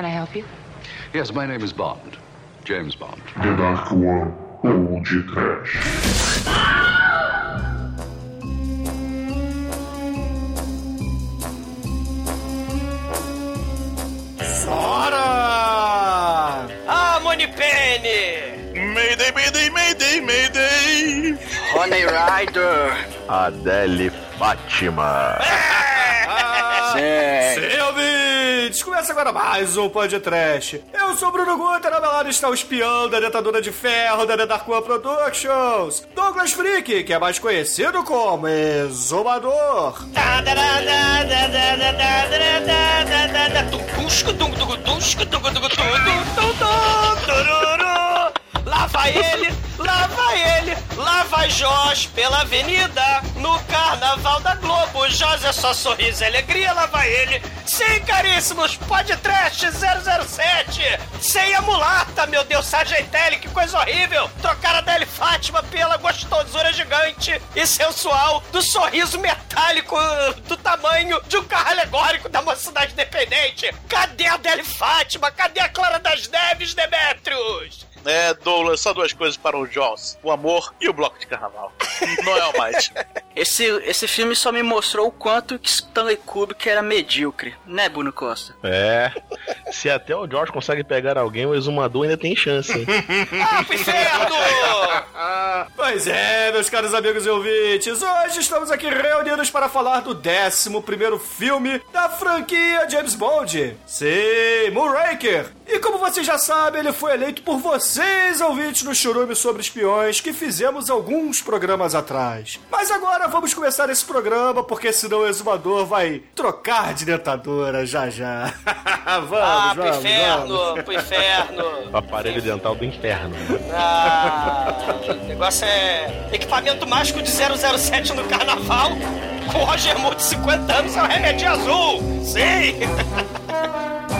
Can I help you? Yes, my name is Bond. James Bond. The Dark One ou de trash. Ora! Ah, Moneypenny! Mayday, Mayday, Mayday, Mayday! Honey Rider! Adele Fátima. Sim, ouvintes! Começa agora mais um podcast. Eu sou Bruno Guter, ao meu lado está o espião da Dentadura de Ferro da One Productions, Douglas Freak, que é mais conhecido como Exumador. Lá vai ele, lá vai ele, lá vai Jorge pela avenida. No carnaval da Globo, Jorge é só sorriso e alegria, lá vai ele. Sim, caríssimos, podcast 007. Sem a mulata, meu Deus, Sargentelli, que coisa horrível. Trocar a Deli Fátima pela gostosura gigante e sensual do sorriso metálico do tamanho de um carro alegórico da mocidade independente. Cadê a Deli Fátima? Cadê a Clara das Neves, Demetrius? É, Douglas, só duas coisas para o Jones: o amor e o bloco de carnaval. Não é o mais. Esse, esse filme só me mostrou o quanto que Stanley Kubrick era medíocre, né, Bruno Costa? É. Se até o George consegue pegar alguém, o exumador ainda tem chance. hein? Ah, inferno! Pois é, meus caros amigos e ouvintes, hoje estamos aqui reunidos para falar do 11 filme da franquia James Bond. Sim, Moonraker. E como vocês já sabem, ele foi eleito por vocês, ouvintes do Churume sobre Espiões, que fizemos alguns programas atrás. Mas agora vamos começar esse programa, porque senão o exumador vai trocar de dentadura já já. vamos, Ah, pro vamos, inferno, vamos. pro inferno. O aparelho dental do inferno. Ah, o negócio é equipamento mágico de 007 no carnaval. Com Roger Moore de 50 anos é o remédio azul. Sim.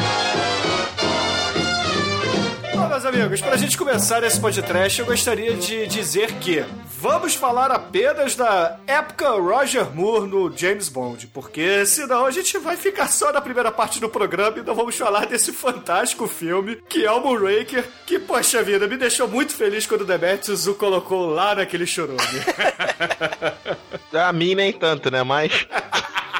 Meus amigos, pra gente começar esse podcast, eu gostaria de dizer que vamos falar apenas da época Roger Moore no James Bond, porque senão a gente vai ficar só na primeira parte do programa e não vamos falar desse fantástico filme que é o Moonraker, que, poxa vida, me deixou muito feliz quando o Demetrius o colocou lá naquele chorume. A mim nem tanto, né? Mas.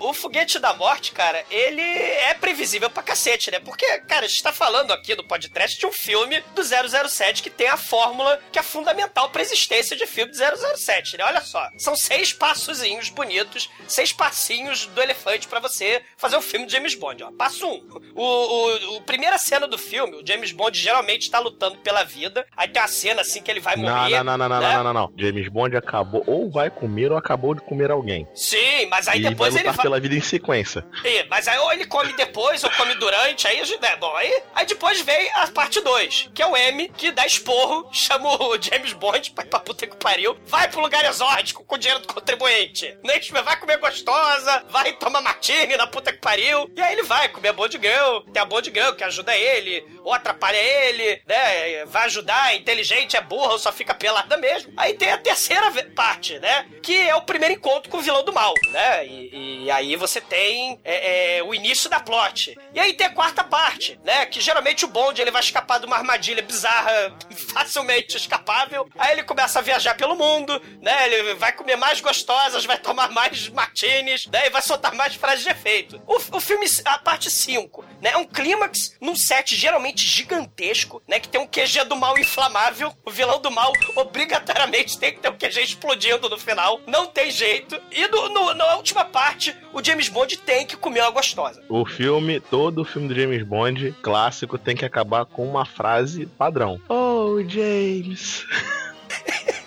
O foguete da morte, cara, ele é previsível pra cacete, né? Porque, cara, a gente tá falando aqui no podcast de um filme do 007 que tem a fórmula que é fundamental pra existência de filme de 007, né? Olha só, são seis passozinhos bonitos, seis passinhos do elefante pra você fazer um filme de James Bond, ó. Passo um. O, o, o primeira cena do filme, o James Bond geralmente tá lutando pela vida, aí tem uma cena assim que ele vai Não, morrer. não, não, não, não, né? não, não, não. James Bond acabou, ou vai comer, ou acabou de comer alguém. Sim, mas aí e depois ele vai... pela vida em sequência. Ih, mas aí ou ele come depois ou come durante, aí, né, bom, aí, aí depois vem a parte 2, que é o M, que dá esporro, chama o James Bond pra ir pra puta que pariu, vai pro lugar exótico com o dinheiro do contribuinte. Nem vai comer gostosa, vai tomar martini na puta que pariu, e aí ele vai comer a Bond Girl, tem a Bond Girl que ajuda ele, ou atrapalha ele, né, vai ajudar, é inteligente, é burra, só fica pelada mesmo. Aí tem a terceira parte, né, que é o primeiro encontro com o vilão do mal, né, e, e aí você tem é, é, o início da plot. E aí tem a quarta parte, né? Que geralmente o Bond ele vai escapar de uma armadilha bizarra, facilmente escapável. Aí ele começa a viajar pelo mundo, né? Ele vai comer mais gostosas, vai tomar mais martinis, né? E vai soltar mais frases de efeito. O, o filme, a parte 5, né? É um clímax num set geralmente gigantesco, né? Que tem um QG do mal inflamável. O vilão do mal obrigatoriamente tem que ter um QG explodindo no final. Não tem jeito. E no, no- na última parte, o James Bond tem que comer uma gostosa. O filme, todo filme do James Bond clássico tem que acabar com uma frase padrão. Oh, James.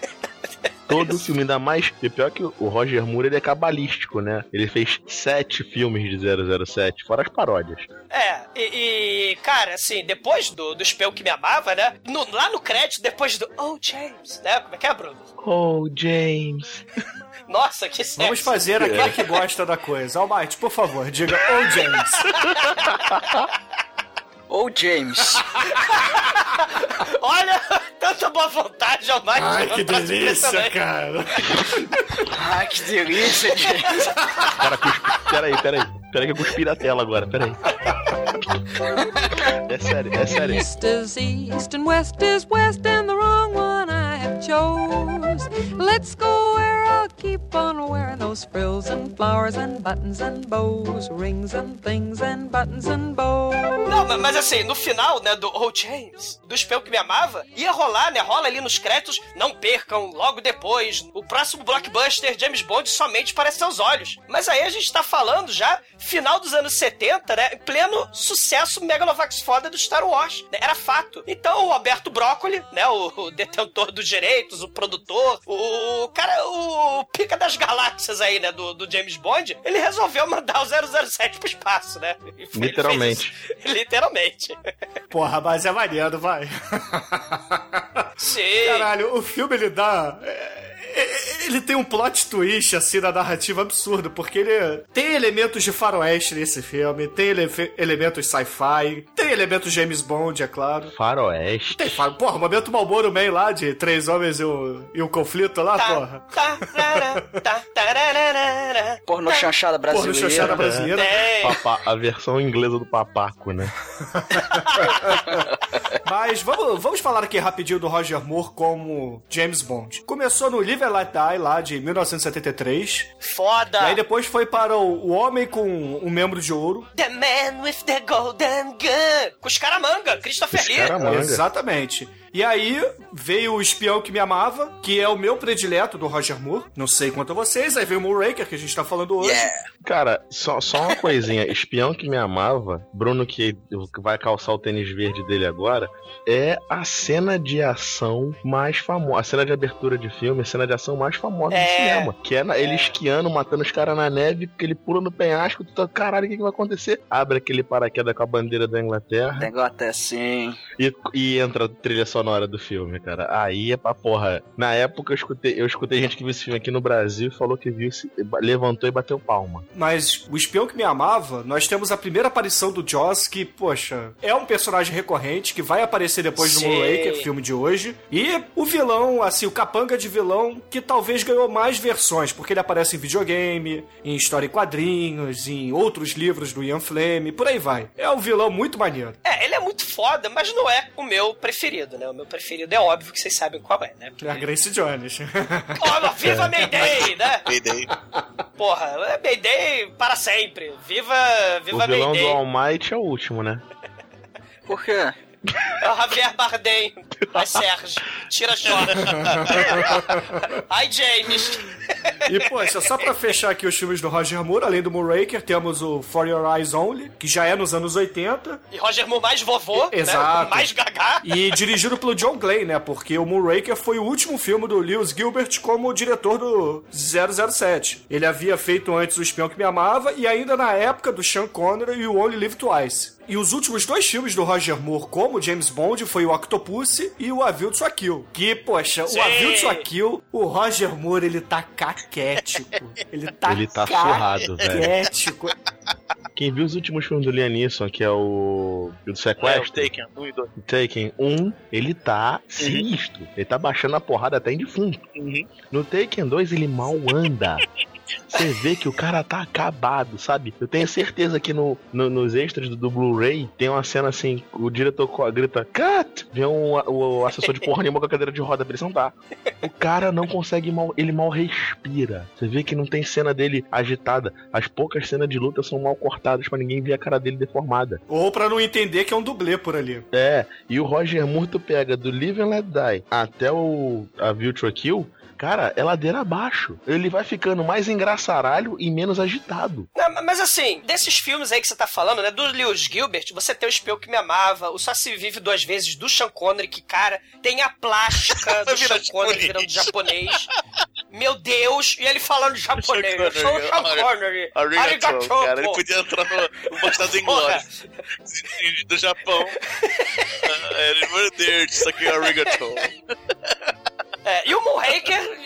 Todo filme, ainda mais. E pior que o Roger Moore ele é cabalístico, né? Ele fez sete filmes de 007, fora as paródias. É, e, e, cara, assim, depois do, do Espião que me amava, né? no- lá no crédito, depois do Oh, James, né? Como é que é, Bruno? Oh, James. Nossa, que sexy. Vamos fazer aquele que gosta da coisa. Almighty, por favor, diga ou James. Ou James. Olha, tanta boa vontade mais. Ai, que delícia, cara. Ai, que delícia, James. Cara, cuspi... peraí, peraí. Peraí que eu cuspi na tela agora, peraí. É sério, é sério. East is east and west is west and the wrong one I have chose. Let's go where I'll keep on wearing those frills and flowers and buttons and bows, rings and things and buttons and bows. Não, ma- mas assim, no final, né, do Oh James, do espião que me amava, ia rolar, né, rola ali nos créditos, não percam, logo depois, o próximo blockbuster James Bond somente para seus olhos. Mas aí a gente tá falando já, final dos anos 70, né, pleno sucesso megalovax foda do Star Wars, né, era fato. Então o Alberto Broccoli, né, o, o detentor dos direitos, o produtor, o, o cara, o pica das galáxias aí, né, do, do James Bond, ele resolveu mandar o 007 pro espaço, né. Foi- Literalmente. Literalmente. Porra, mas é maneiro, vai. Sim. Caralho, o filme ele dá. é, Ele tem um plot twist, assim, na narrativa absurdo, porque ele tem elementos de faroeste nesse filme, tem ele- elementos sci-fi, tem elementos James Bond, é claro. Faroeste. Tem, fa- porra, o momento Malboro Man lá, de três homens e um, e um conflito lá, Tá, porra. tá, tará, tá, tararara, Porno tá. chanchada Porra, no brasileira. Xoxana brasileira. Tem. Papá, a versão inglesa do papaco, né? Mas vamos, vamos falar aqui rapidinho do Roger Moore como James Bond. Começou no Live and Let Die, lá de 1973. Foda. E aí depois foi para o, o Homem com um Membro de Ouro. The man with the golden gun. Com os caramanga, Christopher Lee. Exatamente. E aí veio o Espião que Me Amava, que é o meu predileto do Roger Moore. Não sei quanto a vocês. Aí veio o Moonraker, que a gente tá falando hoje. Cara, só, só uma coisinha. Espião que me amava, Bruno que vai calçar o tênis verde dele agora, é a cena de ação mais famosa. A cena de abertura de filme, a cena de ação mais famosa É. do cinema. Que é na- ele esquiando, matando os caras na neve, porque ele pula no penhasco, tu tá, caralho, o que, que vai acontecer? Abre aquele paraquedas com a bandeira da Inglaterra Negócio até assim. e, e entra a trilha sonora do filme, cara. Aí é pra porra. Na época eu escutei, eu escutei gente que viu esse filme aqui no Brasil e falou que viu, se- levantou e bateu palma. Mas o Espião que Me Amava, nós temos a primeira aparição do Joss, que, poxa, é um personagem recorrente, que vai aparecer depois do Sim. Moonraker, filme de hoje. E o vilão, assim, o capanga de vilão, que talvez ganhou mais versões, porque ele aparece em videogame, em história em quadrinhos, em outros livros do Ian Fleming, por aí vai. É um vilão muito maneiro. É, ele é muito foda, mas não é o meu preferido, né? O meu preferido é óbvio que vocês sabem qual é, né? É a Grace Jones. Ó, viva Mayday, né? Mayday. Porra, é Mayday para sempre. Viva, viva o vilão Mayday. do All Might é o último, né? Por quê? É o Javier Bardem. Ai, Sérgio. Tira short. Ai, James. E, poxa, só pra fechar aqui os filmes do Roger Moore, além do Moonraker, temos o For Your Eyes Only, que já é nos anos 80, E Roger Moore mais vovô, Exato. né? Mais gagá. e dirigido pelo John Glenn, né? Porque o Moonraker foi o último filme do Lewis Gilbert como diretor do 007. Ele havia feito antes O Espião que Me Amava e ainda na época do Sean Connery e o Only Live Twice. E os últimos dois filmes do Roger Moore como James Bond foi o Octopussy e o A View to a Kill. Que, poxa, Sim. o A View to a Kill, o Roger Moore, ele tá caquético. Ele tá Ele tá surrado, velho. caquético. Quem viu os últimos filmes do Liam Neeson, que é o. o do É, o sequestro, Taken, um e dois. Taken 1, ele tá sinistro. Ele tá baixando a porrada até em defunto. Uhum. No Taken 2, ele mal anda. Você vê que o cara tá acabado, sabe? Eu tenho certeza que no, no- nos extras do, do Blu-ray tem uma cena assim: o diretor grita, cut! Vem um, o assessor de porra nenhuma com a cadeira de roda pra ele sentar. O cara não consegue mal, ele mal respira. Você vê que não tem cena dele agitada. As poucas cenas de luta são mal cortadas pra ninguém ver a cara dele deformada. Ou pra não entender que é um dublê por ali. É, e o Roger tu pega do Live and Let Die até o a Virtual Kill, cara, é ladeira abaixo. Ele vai ficando mais engraçaralho e menos agitado. Não, mas assim, desses filmes aí que você tá falando, né? Do Lewis Gilbert, você tem o Espião que Me Amava, o Só Se Vive Duas Vezes, do Sean Connery, que, cara, tem a plástica do Sean Connery japonês. virando japonês. Meu Deus, e ele falando japonês. Eu sou o Sean Connery. Arigato, cara. Ele podia entrar no, no Bastardos Porra. Inglórios. Do Japão. Ah, Ele, meu Deus, isso aqui é arigato. É, e o Moonraker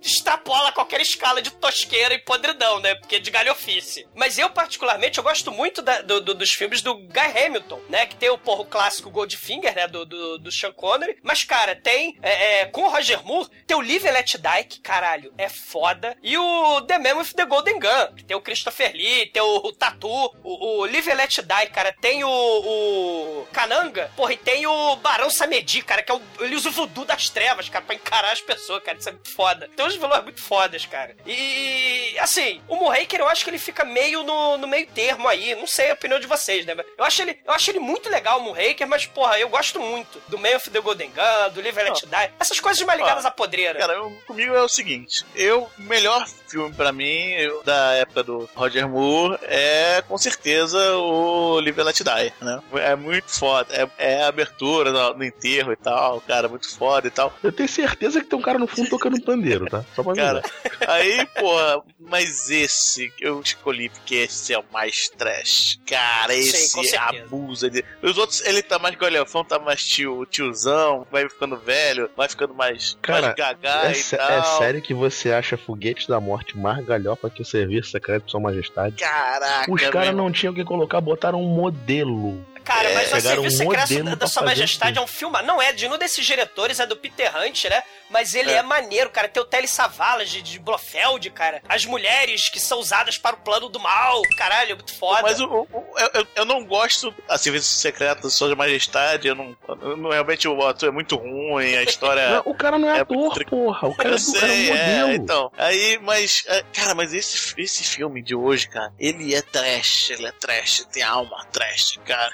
extrapola qualquer escala de tosqueira e podridão, né? Porque é de galhofice. Mas eu, particularmente, eu gosto muito da- do- do- dos filmes do Guy Hamilton, né? Que tem o, porra, o clássico Goldfinger, né? Do, do, do Sean Connery. Mas, cara, tem, é, é, com o Roger Moore, tem o Live and Let Die, que, caralho, é foda. E o The Man with the Golden Gun, que tem o Christopher Lee, tem o, o Tatu. O, o Live and Let Die, cara, tem o, o Kananga, porra, e tem o Barão Samedi, cara, que é o, ele usa o voodoo das trevas, cara, pra encarar as pessoas, cara, isso é muito foda. Tem uns vilões muito fodas, cara. E, assim, o Moonraker, eu acho que ele fica meio no, no meio termo aí, não sei a opinião de vocês, né? Eu acho ele, eu acho ele muito legal, o Moonraker, mas, porra, eu gosto muito do Man of the Golden Gun, do Live and Let Die, essas coisas mais ligadas Ó, à podreira. Cara, eu- comigo é o seguinte: eu, o melhor filme pra mim eu- da época do Roger Moore é com certeza o Live and Let Die, né? É muito foda. É, é a abertura no, no enterro e tal, cara, muito foda e tal. Eu tenho certeza que tem um cara no fundo tocando um pandeiro, tá? Só pra Cara, avisar. aí, porra, mas esse que eu escolhi porque esse é o mais trash. Cara, Sim, esse certeza. abusa dele. Os outros, ele tá mais galhofão, tá mais tio, tiozão, vai ficando velho, vai ficando mais, Cara, mais gagá É, e tal. é sério que você acha foguete da morte mais galhofa que o serviço secreto de Sua Majestade? Caraca, Os caras não tinham o que colocar, botaram um modelo. Cara, É, mas o Serviço um Secreto da, Sua Majestade é um filme. Não é de nenhum desses diretores, é do Peter Hunt, né? Mas ele é, É. maneiro, cara. Tem o Telly Savalas de, de Blofeld, cara. As mulheres que são usadas para o plano do mal. Caralho, é muito foda. Mas o, o- o- eu, eu- não gosto a Serviço Secreto da Sua Majestade. Eu não, eu não- realmente o ator é muito ruim, a história. Não, o cara não é, é ator, muito- porra. O cara, é cara é um sei, é, modelo. então. Aí, mas, cara, mas esse, esse filme de hoje, cara, ele é trash, ele é trash, tem alma trash, cara.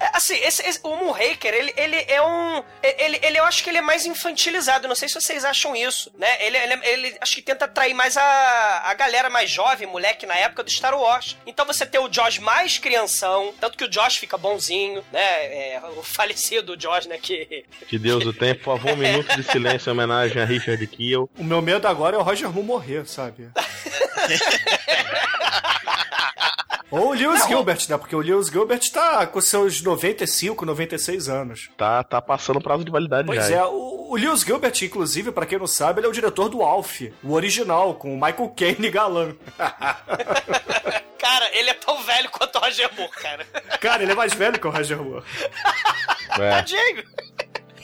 É, assim, esse, esse- o Moonraker, ele, ele é um. Ele, ele, eu acho que ele é mais infantilizado. Não sei se vocês acham isso, né? Ele, ele, ele acho que tenta atrair mais a, a galera mais jovem, moleque, na época do Star Wars. Então você tem o Josh mais crianção, tanto que o Josh fica bonzinho, né? É, o falecido Josh, né? Que. Que Deus o tenha. Por favor, um minuto de silêncio em homenagem a Richard Kiel. O meu medo agora é o Roger Moore morrer, sabe? Ou o Lewis Gilbert, né? Porque o Lewis Gilbert tá com seus 95, 96 anos. Tá, tá passando o prazo de validade Pois já. é, o, o Lewis Gilbert, inclusive, pra quem não sabe, ele é o diretor do Alf, o original, com o Michael Caine galã. Cara, ele é tão velho quanto o Roger Moore, cara. Cara, ele é mais velho que o Roger Moore. É. Tadinho.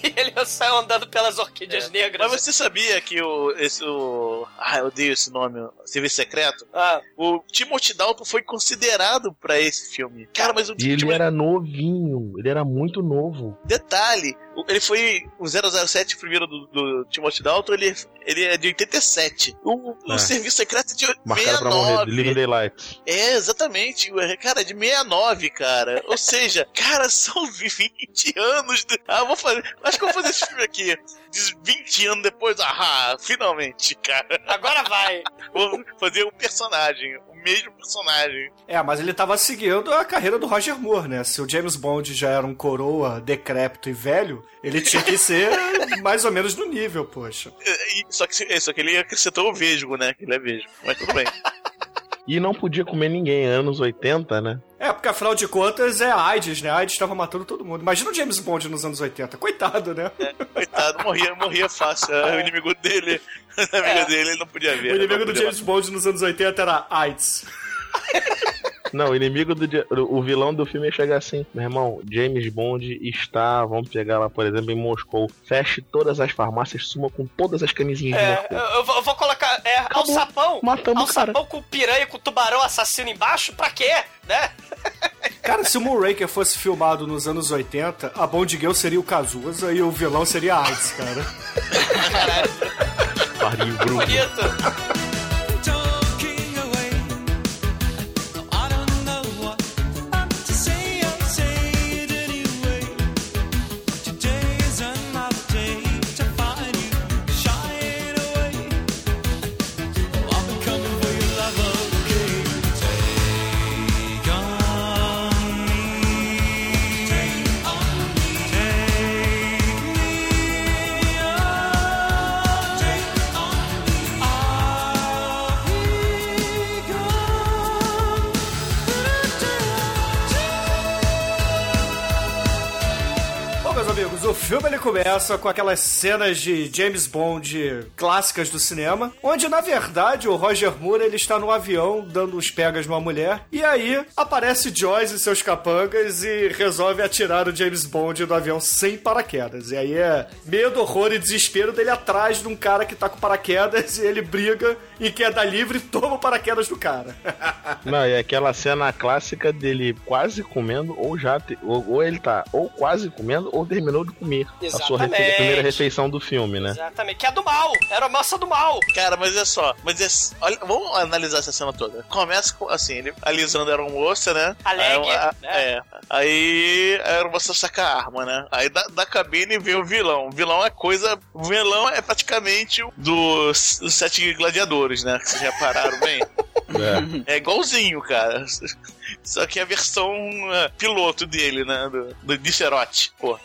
E ele saiu andando pelas orquídeas negras. Mas você sabia que o. Esse, o ah, eu odeio esse nome, Serviço Secreto? Ah, O Timothy Dalton foi considerado pra esse filme. Cara, mas o E ele era novinho. Ele era muito novo. Detalhe, ele foi o 007 primeiro do, do Timothy Dalton, ele, ele é de 87. O, o É. Serviço Secreto é de Marcado pra morrer. Living 69. Daylight. É, exatamente. Cara, de 69, cara. Ou seja, cara, são 20 anos. De... Ah, vou fazer. Acho que eu vou fazer esse filme aqui. De 20 anos depois. Ah, finalmente, cara. agora vai. Vou fazer o personagem. O mesmo personagem. É, mas ele tava seguindo a carreira do Roger Moore, né? Se o James Bond já era um coroa decrépito e velho, ele tinha que ser mais ou menos no nível, poxa. E- Só que, só que ele acrescentou o vesgo, né? Que ele é vesgo. Mas tudo bem. E não podia comer ninguém, anos 80, né? É, porque afinal de contas é a AIDS, né? A AIDS tava matando todo mundo. Imagina o James Bond nos anos 80. Coitado, né? Coitado, morria, morria fácil. O inimigo dele, o inimigo dele, ele não podia ver. O inimigo não do James Bond nos anos 80 era AIDS. Não, o inimigo do. O vilão do filme ia chegar assim: meu irmão, James Bond está. Vamos pegar lá, por exemplo, em Moscou. Feche todas as farmácias, suma com todas as camisinhas de É, Moscou. eu, eu vou, eu vou colocar é, Acabou. alçapão. Matamos o cara. Alçapão com piranha, com tubarão assassino embaixo, pra quê? Né? Cara, se o Moonraker fosse filmado nos anos 80, a Bond Girl seria o Cazuza e o vilão seria a AIDS, cara. Pariu, Bruno. Bonito. Filme ele começa com aquelas cenas de James Bond clássicas do cinema, onde na verdade o Roger Moore ele está no avião dando uns pegas numa mulher e aí aparece Joyce e seus capangas e resolve atirar o James Bond do avião sem paraquedas. E aí é medo, horror e desespero dele atrás de um cara que tá com paraquedas e ele briga em queda livre e toma o paraquedas do cara. Não, e aquela cena clássica dele quase comendo, ou já. ou, ou ele tá ou quase comendo, ou terminou de comer. A sua refe- Exatamente. primeira refeição do filme, né? Exatamente. Que é do mal. Era a moça do mal. Cara, mas é só. Mas é, olha, vamos analisar essa cena toda. Começa com, assim, ele, a Lisandra era uma moça, né? Alegre, Aí, a- né? É. Aí a moça saca a arma, né? Aí da, da cabine vem o vilão. O vilão é coisa. O vilão é praticamente o dos, dos sete gladiadores, né? Que vocês já pararam bem. É igualzinho, cara. Só que é a versão uh, piloto dele, né? Do, do Nicerote, pô.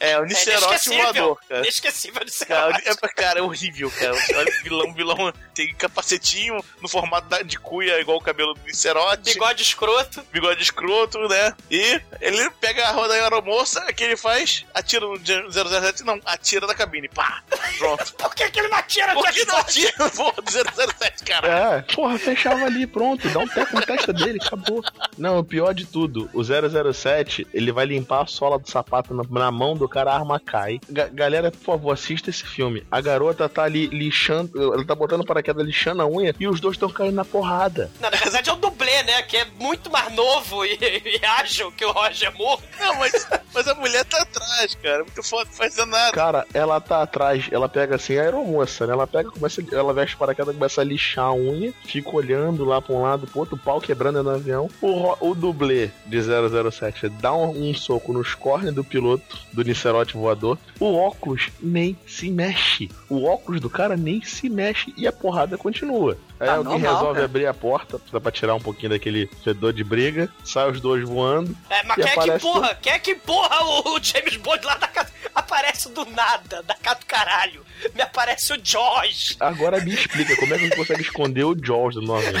É, o É Nicerote inesquecível. voador, cara. Inesquecível de ser. Cara, é, cara, é horrível, cara. Olha, o vilão, o vilão tem capacetinho no formato da- de cuia, igual o cabelo do Nicerote. Bigode escroto. Bigode escroto, né? E ele pega a roda aeromoça, o que ele faz? Atira no 007, não, atira da cabine. Pá! Pronto. Por que, que ele não atira Por que não atira, do 007, cara? É, porra, fechava ali, pronto, dá um teco na testa dele, acabou. Não, o pior de tudo, o 007, ele vai limpar a sola do sapato na, na mão do cara, a arma cai. Ga- galera, por favor, assista esse filme. A garota tá ali lixando, ela tá botando paraquedas lixando a unha e os dois estão caindo na porrada. Não, na verdade é o dublê, né? Que é muito mais novo e, e ágil que o Roger Moore. Não, mas, mas a mulher tá atrás, cara. Muito foda, não faz nada. Cara, ela tá atrás, ela pega assim, a aeromoça, né? Ela pega, começa, ela veste paraquedas, começa a lixar a unha, fica olhando lá pra um lado, pro outro, o pau quebrando no avião. O, o dublê de 007 dá um, um soco nos cornes do piloto, do Nicerote voador. O óculos nem se mexe. O óculos do cara nem se mexe e a porrada continua. Aí Tá alguém normal, resolve cara. abrir a porta pra pra tirar um pouquinho daquele fedor de briga, sai os dois voando. É, mas E quem é que empurra? Quem é que empurra o, o James Bond lá da casa? Aparece do nada, da casa do caralho. Me aparece o Josh. Agora me explica como é que você consegue esconder o Jaws do nome.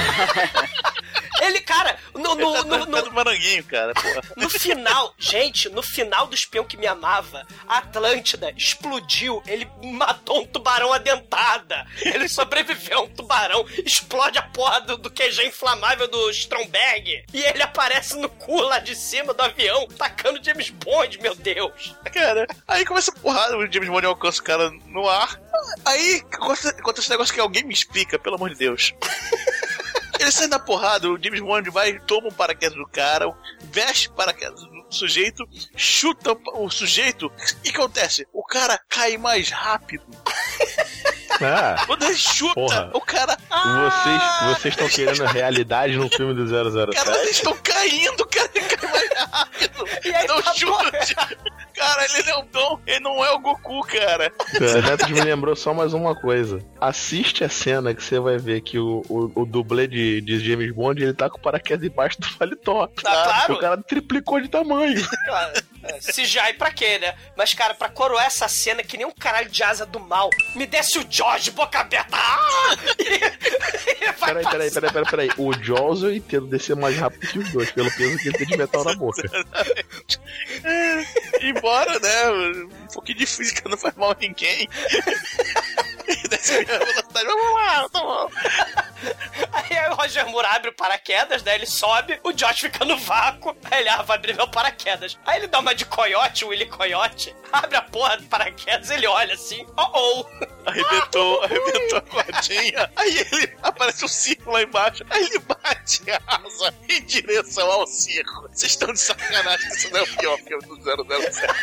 Ele, cara, no, no, Ele tá no, no, do Maranguinho, cara, porra. no final, gente, no final do espião que me amava, a Atlântida explodiu. Ele matou um tubarão adentada. Ele sobreviveu a um tubarão. Explode a porra do, do QG inflamável do Stromberg. E ele aparece no cu lá de cima do avião, tacando James Bond, meu Deus. Cara, aí começa a porrada, o James Bond alcança o cara no ar. Aí acontece esse negócio que alguém me explica, pelo amor de Deus. Ele sai na porrada, o James Bond vai, toma um paraquedas do cara, veste paraquedas do sujeito, chuta o sujeito. E o que acontece? O cara cai mais rápido. Ah, Quando ele chuta, Porra. o cara. vocês Ah, vocês estão querendo realidade no filme do 007. Cara, eles estão caindo, cara, ele cai mais rápido. E aí, Não tá chute. Cara, ele não, não, ele não é o Goku, cara. É, Neto me lembrou só mais uma coisa. Assiste a cena que você vai ver que o, o, o dublê de, de James Bond ele tá com o paraquedas embaixo do paletó. Tá claro. O cara triplicou de tamanho. Claro, é, CGI pra quê, né? Mas, cara, pra coroar essa cena que nem um caralho de asa do mal, me desce o George boca aberta. Ah! Peraí, peraí, peraí, peraí, peraí. O Jaws eu entendo descer mais rápido que os dois, pelo peso que ele tem de metal na boca. Embora, né? Um pouquinho de física não faz mal a ninguém. Desce a velocidade, vamos lá, tá bom. Aí, o Roger Moore abre o paraquedas, né? Ele sobe, o Josh fica no vácuo. Aí ele, ah, vai abrir meu paraquedas. Aí ele dá uma de coiote, o Willy Coyote, abre a porra do paraquedas, ele olha assim, oh oh. Arrebentou, arrebentou a cordinha. Aí ele aparece um circo lá embaixo. Aí ele bate a asa em direção ao circo. Vocês estão de sacanagem isso não é o pior filme do 007.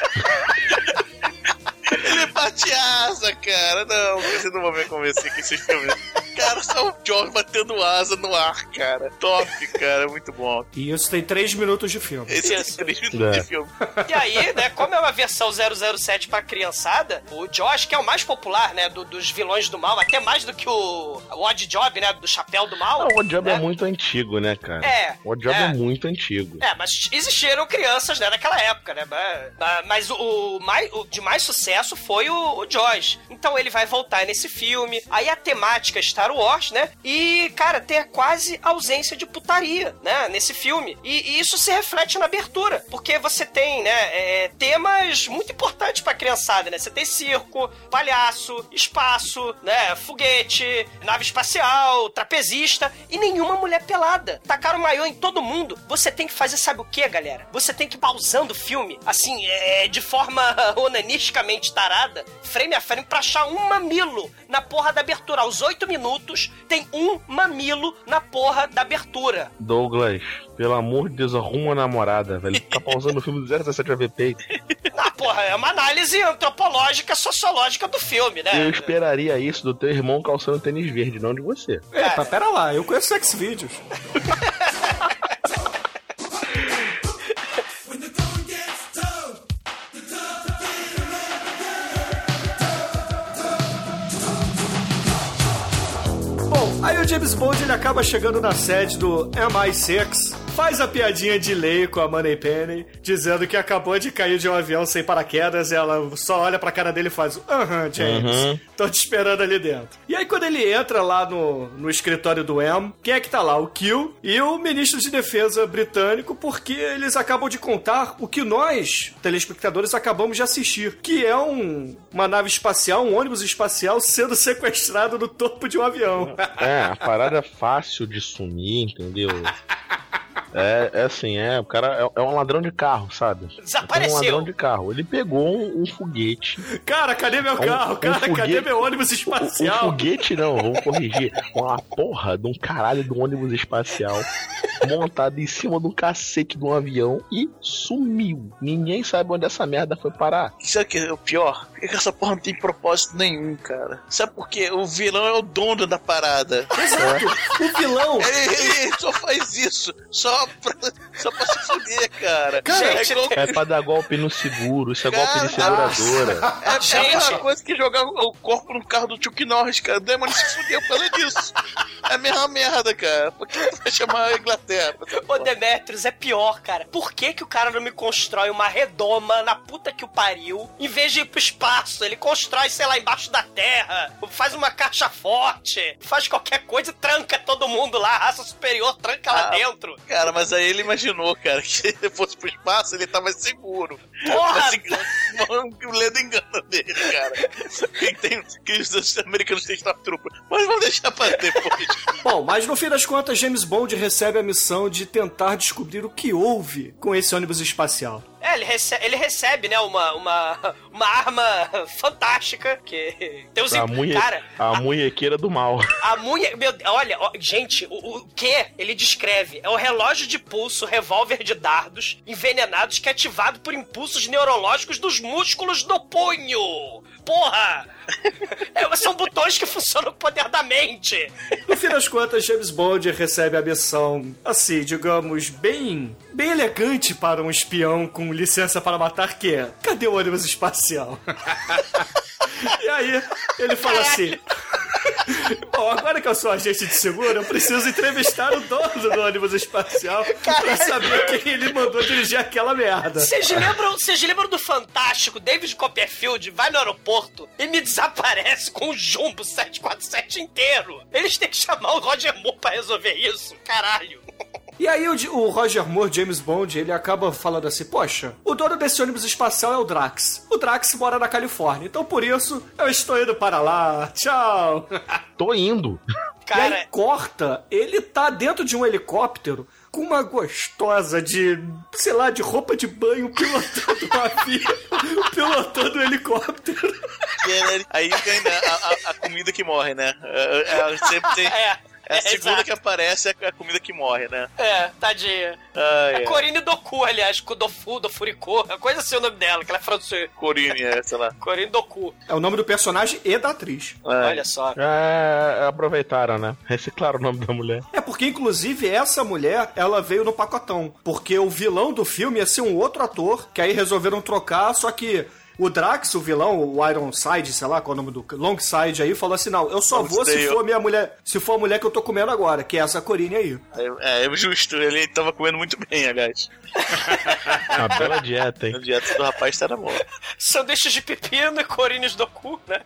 Ele bate asa, cara. Não, vocês não vão me convencer que esses filmes. Cara, só o George batendo asa no ar, cara. Top, cara. Muito bom. E isso tem três minutos de filme. Esse é Isso. três minutos É. de filme. E aí, né, como é uma versão 007 pra criançada, o Josh, que é o mais popular, né, do- dos vilões do mal, até mais do que o, o Odd Job, né, do Chapéu do Mal. Ah, o Job né? é muito antigo, né, cara? É, O Job é. é. muito antigo. É, mas existiram crianças, né, naquela época, né? Mas, mas o, o mais, o de mais sucesso foi o, o Josh. Então ele vai voltar nesse filme. Aí a temática Star Star Wars, né? E, cara, tem quase ausência de putaria, né? Nesse filme. E, e isso se reflete na abertura, porque você tem, né, é, temas muito importantes pra criançada, né? Você tem circo, palhaço, espaço, né? Foguete, nave espacial, trapezista e nenhuma mulher pelada. Tacaram maiô em todo mundo. Você tem que fazer, sabe o que, galera? Você tem que ir pausando o filme, assim, é, de forma onanisticamente tarada, frame a frame, pra achar um mamilo na porra da abertura. Aos oito minutos, tem um mamilo na porra da abertura. Douglas, pelo amor de Deus, arruma uma namorada, velho. Tá pausando o filme do 017 vai ver peito. Ah, porra, é uma análise antropológica, sociológica do filme, né? Eu esperaria isso do teu irmão calçando tênis verde, não de você. Eita, pera lá, eu conheço sex vídeos. aí o James Bond ele acaba chegando na sede do MI6, faz a piadinha de lei com a Money Penny, dizendo que acabou de cair de um avião sem paraquedas, e ela só olha pra cara dele e faz aham, James, Uhum. tô te esperando ali dentro. E aí quando ele entra lá no, no escritório do M, quem é que tá lá? O Kill e o ministro de defesa britânico, porque eles acabam de contar o que nós, telespectadores, acabamos de assistir, que é um, uma nave espacial, um ônibus espacial sendo sequestrado no topo de um avião. É, a parada é fácil de sumir, entendeu? É, é assim, é, o cara é, é um ladrão de carro, sabe? É um Desapareceu. ladrão de carro. Ele pegou um, um foguete. Cara, cadê meu um- carro? um Cara, cadê foguete- meu ônibus Um espacial? foguete não, vou corrigir. Uma porra de um caralho de um ônibus espacial montado em cima de um cacete de um avião e sumiu. Ninguém sabe onde essa merda foi parar. Sabe o que é o pior? É que essa porra não tem propósito nenhum, cara. Sabe por quê? O vilão é o dono da parada. Exato. O vilão. Ele, ele só faz isso só pra, só pra se fuder, cara. Cara, é, gente, igual, É pra dar golpe no seguro, isso é golpe de Cara, seguradora. é, é Gente. a mesma coisa que jogar o corpo no carro do Chuck Norris, cara. O Demônio se fudeu por causa disso. É a mesma merda, cara. Por que tu vai chamar a Inglaterra? Ô Demetrius, é pior, cara. Por que, que o cara não me constrói uma redoma na puta que o pariu, em vez de ir pro espaço? Ele constrói, sei lá, embaixo da terra, faz uma caixa forte, faz qualquer coisa e tranca todo mundo lá, a raça superior, tranca lá Ah, dentro. Cara, mas aí ele imaginou, cara, que se ele fosse pro espaço, ele tava seguro. Porra! Mas engano, o ledo engano dele, cara. Que, tem, que os americanos têm Stormtrooper. Mas vamos deixar pra depois. Bom, mas no fim das contas, James Bond recebe a missão de tentar descobrir o que houve com esse ônibus espacial. É, ele, rece ele recebe, né, uma, uma, uma arma fantástica, que tem os... A, munhe... Cara, a munhequeira do mal. A munha. Meu, olha, ó, gente, o, o que ele descreve é o relógio de pulso, revólver de dardos envenenados que é ativado por impulsos neurológicos dos músculos do punho. Porra! É, são botões que funcionam com o poder da mente. No fim das contas, James Bond recebe a missão, assim, digamos, bem, bem elegante para um espião com licença para matar, que é, cadê o ônibus espacial? e aí, ele fala assim... Bom, agora que eu sou agente de seguro, eu preciso entrevistar o dono do ônibus espacial pra saber quem ele mandou dirigir aquela merda. Vocês lembram, vocês lembram do fantástico David Copperfield vai no aeroporto e me desaparece com o Jumbo 747 inteiro? Eles têm que chamar o Roger Moore pra resolver isso. Caralho. E aí o, o Roger Moore, James Bond, ele acaba falando assim, poxa, o dono desse ônibus espacial é o Drax. O Drax mora na Califórnia, então por isso eu estou indo para lá. Tchau. Tô indo. E aí Cara, corta, ele tá dentro de um helicóptero com uma gostosa de, sei lá, de roupa de banho pilotando o avião, pilotando o helicóptero. Aí tem né, a, a- a comida que morre, né? É, é- sempre tem. é. É a segunda exato. que aparece é a comida que morre, né? É, tadinha. Ai, É é. Corine Doku, aliás, Kudofu, Dofuriko, é coisa assim o nome dela, que ela é francesa. Corine, é, sei lá. Corine Doku, É o nome do personagem e da atriz. Ai. olha só. É, aproveitaram, né? Reciclaram o nome da mulher. É porque, inclusive, essa mulher, ela veio no pacotão. Porque o vilão do filme ia ser um outro ator, que aí resolveram trocar, só que o Drax, o vilão, o Ironside, sei lá qual é o nome do Longside aí, falou assim: não, eu só vou se for a minha mulher, se for a mulher que eu tô comendo agora, que é essa Corine aí. É, é justo, ele tava comendo muito bem, aliás. Uma bela dieta, A hein? dieta do rapaz tá na boa. Sanduíches de pepino e Corines Doku, né?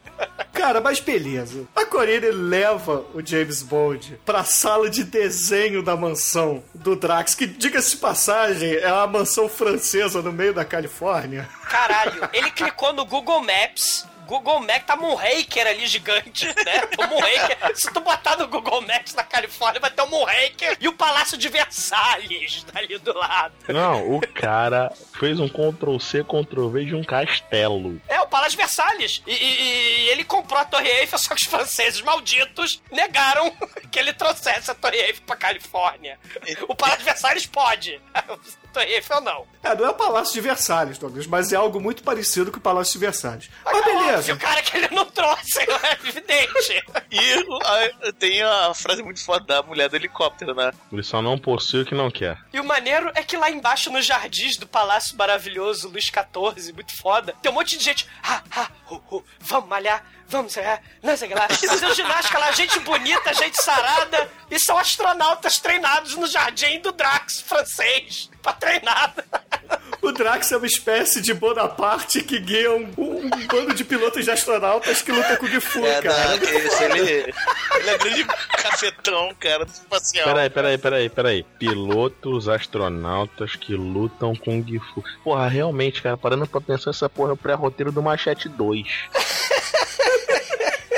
Cara, mas beleza. A Corine leva o James Bond pra sala de desenho da mansão do Drax, que, diga-se de passagem, é uma mansão francesa no meio da Califórnia. Caralho, ele clicou no Google Maps. Google Maps tá Moonraker ali gigante, né? O Moonraker. Se tu botar no Google Maps na Califórnia, vai ter o Moonraker e o Palácio de Versalhes ali do lado. Não, o cara fez um Ctrl C, Ctrl V de um castelo. É, o Palácio de Versalhes. E, e- e ele comprou a Torre Eiffel, só que os franceses malditos negaram que ele trouxesse a Torre Eiffel pra Califórnia. O Palácio de Versalhes pode. Torre Eiffel não. É, não é o Palácio de Versalhes, Douglas, mas é algo muito parecido com o Palácio de Versalhes. Mas É beleza. óbvio, cara, que ele não trouxe, é evidente. E a- tem a frase muito foda da mulher do helicóptero, né? Ele só não possui o que não quer. E o maneiro é que lá embaixo, nos jardins do Palácio Maravilhoso, Luís XIV, muito foda, tem um monte de gente. Ah, ah, hu, hu, vamos malhar, vamos, é, não sei o que lá. Fazer ginástica lá, gente bonita, gente sarada. E são astronautas treinados no jardim do Drax francês. Pra treinar. O Drax é uma espécie de Bonaparte que guia um, um bando de pilotos de astronautas que lutam com o Gifu, É, cara. não, que isso, ele, ele é grande cafetão, cara, espacial. Peraí, peraí, peraí, peraí. Pilotos, astronautas que lutam com Gifu. Porra, realmente, cara, parando pra pensar, essa porra é o pré-roteiro do Machete 2.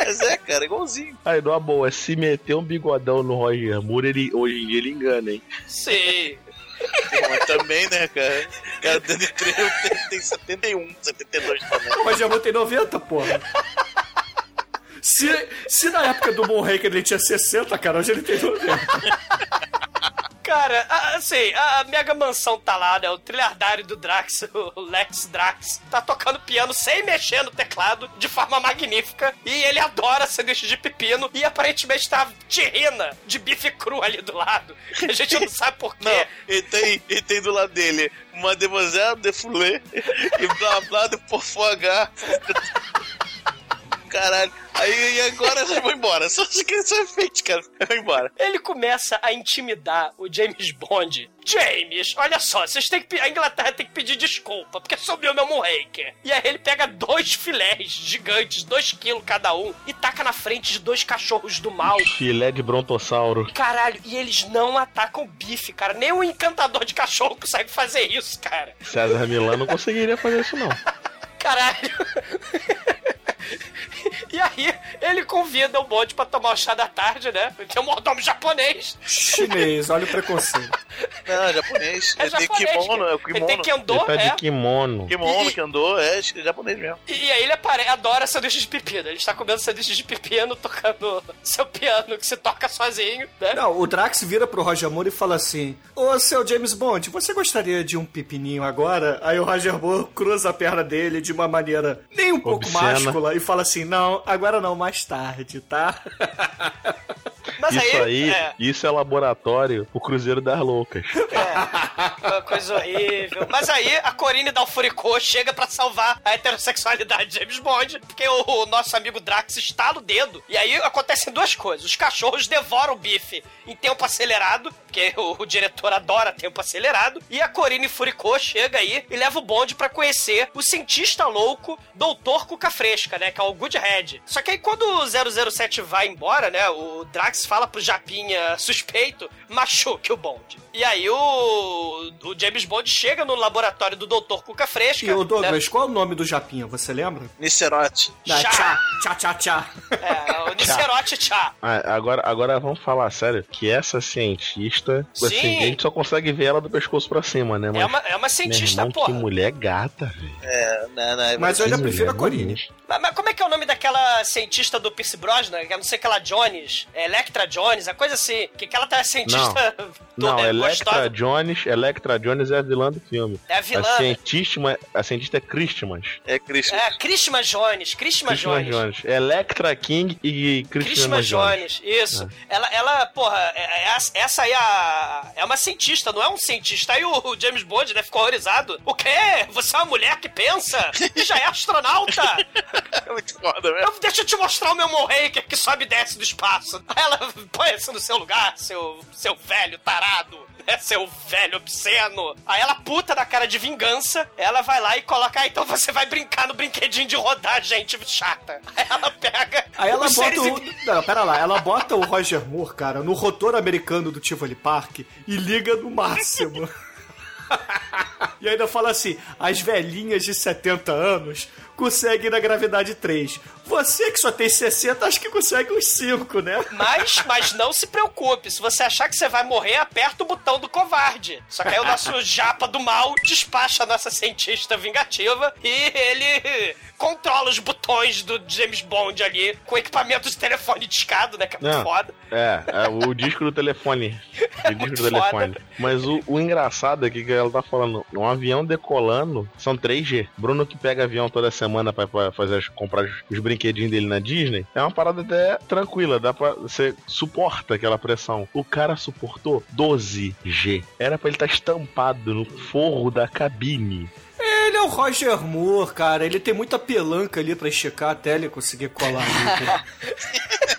Mas é, cara, igualzinho. Aí, numa boa, se meter um bigodão no Roger Moore, ele, hoje em dia ele engana, hein? Sim. Pô, Mas também, né, cara? O cara dando treino tem, tem 71, 72 também. O Roger tem 90, porra. Se, se na época do Moonraker ele tinha 60, cara, hoje ele tem 90. Cara, a- assim, a Mega Mansão tá lá, né? O trilhardário do Drax, o Lex Drax, tá tocando piano sem mexer no teclado, de forma magnífica. E ele adora sanduíche de pepino e aparentemente tá terrina de bife cru ali do lado. A gente não sabe por quê. Não, e tem, e tem do lado dele Mademoiselle de Foulé e blá blá de Porfogar. Caralho. Aí e agora eu vou embora. Só se quer ser feito, cara. Eu vou embora. Ele começa a intimidar o James Bond. James, olha só, vocês têm que. A Inglaterra tem que pedir desculpa, porque subiu meu Moonraker. E aí ele pega dois filés gigantes, dois quilos cada um, e taca na frente de dois cachorros do mal. Filé de brontossauro. Caralho, e eles não atacam o bife, cara. Nem o encantador de cachorro consegue fazer isso, cara. César Milano não conseguiria fazer isso, não. Caralho. E aí, ele convida o bonde pra tomar o chá da tarde, né? Tem um mordomo japonês. Chinês, olha o preconceito. Não, é japonês. É Ele tem japonês, kimono, cara. é o Ele kimono. tem kendo, Ele tá é. de kimono. Kimono E- que andou, é é japonês mesmo. E aí ele apare... adora sanduíche de pepino. Ele está comendo sanduíche de pepino, tocando seu piano que se toca sozinho, né? Não, o Drax vira pro Roger Moore e fala assim: Ô seu James Bond, você gostaria de um pepininho agora? Aí o Roger Moore cruza a perna dele de uma maneira nem um pouco Obscena. máscula e fala assim: Não, agora não, mais tarde, tá? Mas Isso aí, é, isso é laboratório pro Cruzeiro das Loucas. uma coisa horrível. Mas aí a Corine Dalfuricô chega pra salvar a heterossexualidade de James Bond, porque o, o nosso amigo Drax estala o dedo. E aí acontecem duas coisas. Os cachorros devoram o bife em tempo acelerado, porque o, o diretor adora tempo acelerado. E a Corine Furicô chega aí e leva o bonde pra conhecer o cientista louco Doutor Cuca Fresca, né? Que é o Goodhead. Só que aí quando o 007 vai embora, né? O Drax fala pro Japinha suspeito, machuque o bonde. E aí o, o James Bond chega no laboratório do Doutor Cuca Fresca. E o né? Douglas, qual é o nome do Japinha? Você lembra? Nicerote. Chá. tchá, tchá, tchá, tchá. É, o Nicerote Chá. Ah, agora, agora vamos falar sério, que essa cientista, Sim. assim, a gente só consegue ver ela do pescoço pra cima, né? Mas, É uma, é uma cientista, irmão, que porra. mulher gata, velho. É, né, né, Mas eu ainda Que prefiro a Corine. Mas, mas como é que é o nome daquela cientista do Pierce Brosnan? Que é não sei aquela Jones, é Electra Jones, a coisa assim. Que aquela tá cientista Não, toda Electra gostosa. Jones, Electra Jones é a vilã do filme. É a vilã. A cientista, a cientista é Christmas. É Cristo. É, Krishma Jones, Krishma Christmas Jones. Jones. Electra King e Krishma Christmas Jones. Jones, isso. Ela, ela, porra, é- é- essa aí é, a- é uma cientista, não é um cientista. Aí o, o James Bond, né, ficou horrorizado. O quê? Você é uma mulher que pensa e já é astronauta? É muito foda. Eu, deixa eu te mostrar o meu Moonraker que sobe e desce do espaço. Aí ela põe isso no seu lugar, seu, seu velho tarado. né? seu velho obsceno. Aí ela, puta da cara de vingança, ela vai lá e coloca, ah, então você vai brincar no brinquedinho de rodar gente chata. Aí ela pega Aí ela bota o. Não, pera lá, ela bota o Roger Moore, cara, no rotor americano do Tivoli Park e liga no máximo. e ainda fala assim: as velhinhas de 70 anos conseguem na gravidade 3. Você que só tem 60, acho que consegue uns 5, né? Mas, mas não se preocupe, se você achar que você vai morrer, aperta o botão do covarde. Só que aí o nosso japa do mal despacha a nossa cientista vingativa e ele controla os botões do James Bond ali com equipamento de telefone discado, né? Que é muito Não. foda. É, é o disco do telefone. O disco muito do telefone. Mas o, o engraçado aqui que ela tá falando, um avião decolando são 3G. Bruno que pega avião toda semana pra, pra fazer as- comprar os, os brinquedinhos dele na Disney, é uma parada até tranquila, dá pra. Você suporta aquela pressão. O cara suportou 12G. Era pra ele estar estampado no forro da cabine. Ele é o Roger Moore, cara. Ele tem muita pelanca ali pra esticar até ele conseguir colar ali.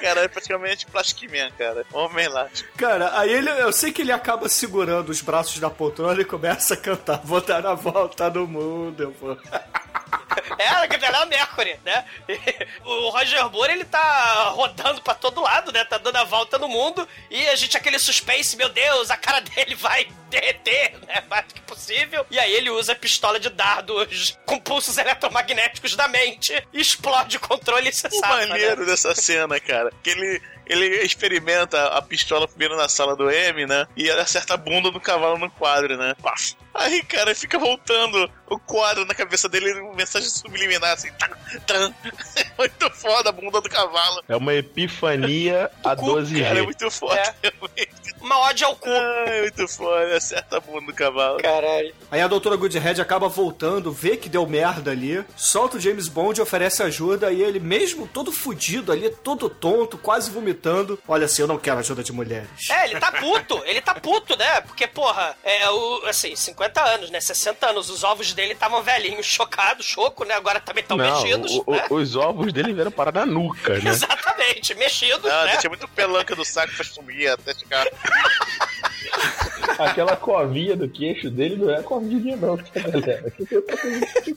cara. É praticamente Plastic Man, cara. Homem lá. Cara, aí ele, eu sei que ele acaba segurando os braços da poltrona e começa a cantar. Vou dar a volta no mundo, eu vou. É, ela é a Mercury, né? O Roger Moore, ele tá rodando pra todo lado, né? Tá dando a volta no mundo e a gente, aquele suspense, meu Deus, a cara dele vai derreter, né? Mais do que possível. E aí ele usa a pistola de dardos com pulsos eletromagnéticos da mente e explode o controle e você O sabe, maneiro né? dessa cena, cara, que ele, ele experimenta a pistola primeiro na sala do M, né? E acerta a bunda do cavalo no quadro, né? Paf. Aí, cara, fica voltando o quadro na cabeça dele, mensagem subliminar, assim. Tan, tan. Muito foda a bunda do cavalo. É uma epifania a cu, 12G. Cara, é muito foda. É. Uma ode ao cu. Ai, muito foda. Acerta a bunda do cavalo. Caralho. Aí a doutora Goodhead acaba voltando, vê que deu merda ali, solta o James Bond e oferece ajuda, e ele, mesmo todo fudido ali, todo tonto, quase vomitando, olha assim, eu não quero ajuda de mulheres. É, ele tá puto, ele tá puto, né? Porque, porra, é o, assim, 50 anos, né? 60 anos, os ovos dele estavam velhinhos, chocados, choco, né? Agora também estão Não, mexidos, o- né? os ovos dele vieram parar na nuca, né? Exatamente, mexidos, Ah, né? tinha muito pelanca do saco pra sumir até ficar. Aquela covinha do queixo dele não é covinha não, tá, galera?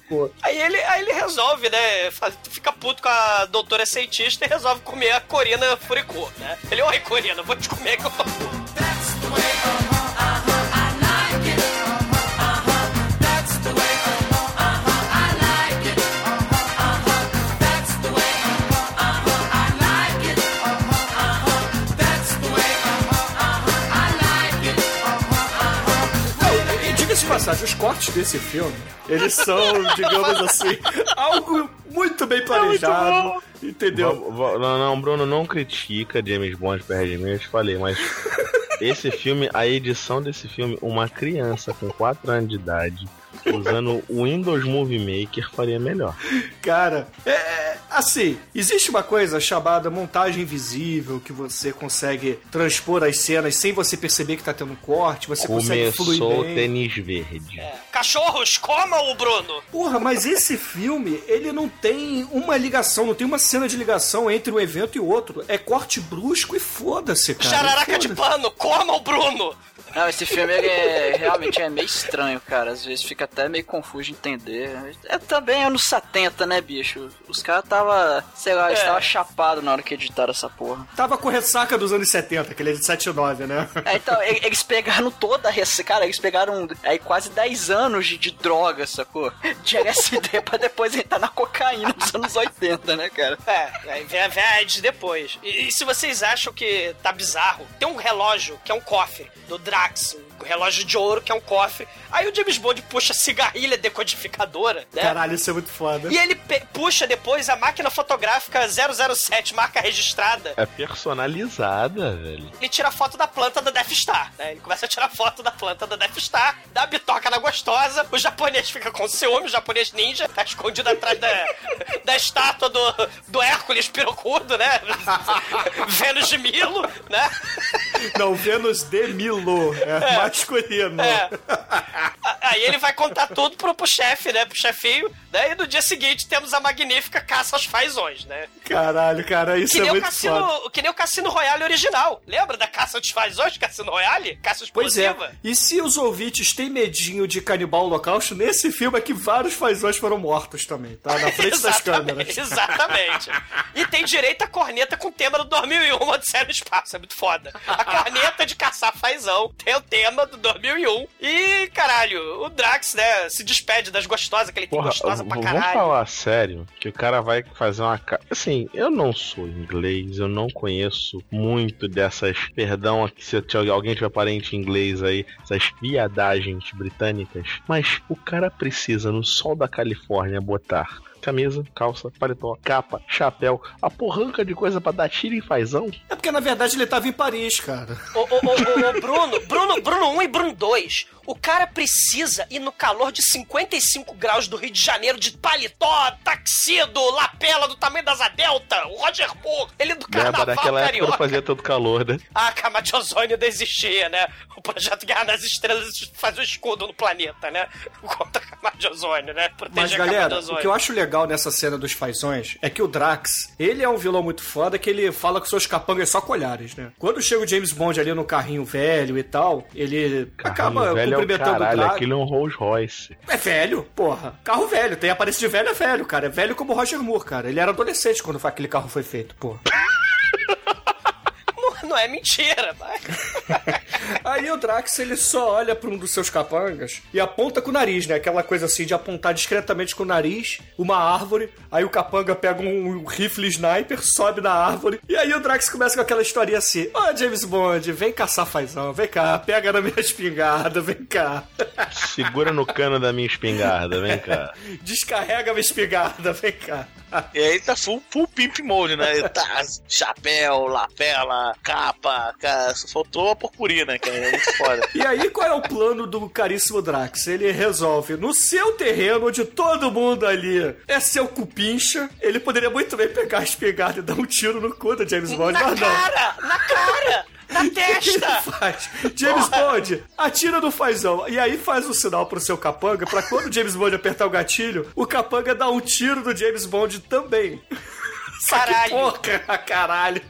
Coisa. Aí ele, aí ele resolve, né? faz- Fica puto com a doutora cientista e resolve comer a Corina Furicô, né? Ele, oi, Corina, vou te comer que eu tô puto. E diga-se de passagem, os cortes desse filme, eles são, digamos assim, algo muito bem planejado, entendeu? Vamos- vamos- Não, não, Bruno, não critica James Bond perde mim, eu te falei, mas esse filme, a edição desse filme, uma criança com 4 anos de idade usando o Windows Movie Maker faria melhor. Cara, é, é, assim, existe uma coisa chamada montagem invisível que você consegue transpor as cenas sem você perceber que tá tendo um corte, você consegue fluir Começou bem. tênis verde. Cachorros, comam o Bruno! Porra, mas esse filme, ele não tem uma ligação, não tem uma cena de ligação entre um evento e outro. É corte brusco e foda-se, cara. Jararaca de Foda-se. pano, comam o Bruno! Não, esse filme ele é, realmente é meio estranho, cara. Às vezes fica até meio confuso de entender. É também anos 70, né, bicho? Os caras tava, sei lá, eles É. estavam chapados na hora que editaram essa porra. Tava com ressaca dos anos 70, aquele é de 79, né? É, então, eles pegaram toda a receita. Cara, eles pegaram aí quase 10 anos de, de droga, sacou? De LSD pra depois entrar na cocaína dos anos 80, né, cara? É, aí vem a AIDS depois. E, e se vocês acham que tá bizarro, tem um relógio que é um cofre do Um relógio de ouro que é um cofre. Aí o James Bond puxa a cigarrilha decodificadora, né? Caralho, isso é muito foda. E ele puxa depois a máquina fotográfica 007, marca registrada. É personalizada, velho. Ele tira foto da planta da Death Star, né? Ele começa a tirar foto da planta da Death Star, dá a bitoca na gostosa, o japonês fica com ciúme, o japonês ninja tá escondido atrás da, da estátua do, do Hércules pirocudo, né? Vênus de Milo, né? Não, Vênus de Milo, é, masculino. É. A- Aí ele vai contar tudo pro, pro chefe, né? Pro chefinho. Né? E no dia seguinte temos a magnífica Caça aos Fazões, né? Caralho, cara, isso Que é nem, o muito Cassino, foda. que nem o Cassino Royale original. Lembra da Caça aos Fazões, Cassino Royale? Caça Pois é. explosiva? E se os ouvintes têm medinho de canibal holocausto, nesse filme é que vários fazões foram mortos também, tá? Na frente das câmeras. Exatamente. E tem direito a corneta com o tema do 2001, Odisseia no Espaço. É muito foda. A corneta de caçar fazão tem o tema do 2001. E, caralho, o Drax, né, se despede das gostosas, que ele tem Porra, gostosa pra v- vamos caralho. falar sério, que o cara vai fazer uma. Assim, eu não sou inglês, eu não conheço muito dessas. Perdão se t- alguém tiver parente inglês aí, essas viadagens britânicas. Mas o cara precisa, no sol da Califórnia, botar camisa, calça, paletó, capa, chapéu, a porranca de coisa pra dar tiro em fazão. É porque, na verdade, ele tava em Paris, cara. Ô, ô, ô, ô, ô, Bruno, Bruno, Bruno 1 e Bruno 2. O cara precisa ir no calor de 55 graus do Rio de Janeiro de paletó, taxido, lapela do tamanho das Delta, o Roger Moore, ele do Lembra carnaval daquela época carioca. não fazia tanto calor, né? A camada de ozônio ainda existia, né? O projeto Guerra nas Estrelas faz o escudo no planeta, né? Contra a camada de ozônio, né? Proteger Mas, galera, o que eu acho legal nessa cena dos fazões é que o Drax, ele é um vilão muito foda que ele fala com seus capangas só colhares, né? Quando chega o James Bond ali no carrinho velho e tal, ele acaba Carrinho velho é o cumprimentando caralho, o Drax. aquilo é um Rolls Royce. É velho, porra. Carro velho. Tem aparência de velho, é velho, cara. É velho como o Roger Moore, cara. Ele era adolescente quando aquele carro foi feito, porra. Não, é mentira, mas... Aí o Drax, ele só olha pra um dos seus capangas e aponta com o nariz, né? Aquela coisa assim de apontar discretamente com o nariz, uma árvore. Aí o capanga pega um rifle sniper, sobe na árvore. E aí o Drax começa com aquela historinha assim: Ô James Bond, vem caçar fazão, vem cá, pega na minha espingarda, vem cá. Segura no cano da minha espingarda, vem cá. Descarrega a minha espingarda, vem cá. E aí tá full, full pimp mode, né? Tá, chapéu, lapela, capa, cara, só faltou a purpurina, cara. É muito foda. E aí, qual é o plano do caríssimo Drax? Ele resolve, no seu terreno, onde todo mundo ali é seu cupincha, ele poderia muito bem pegar a espingarda e dar um tiro no cu do James Bond, Na mas não. cara! Na cara! Na O que testa! faz? James Bond atira no fazão e aí faz um sinal pro seu capanga pra quando o James Bond apertar o gatilho, o capanga dá um tiro no James Bond também. Só que, Caralho. porra, caralho.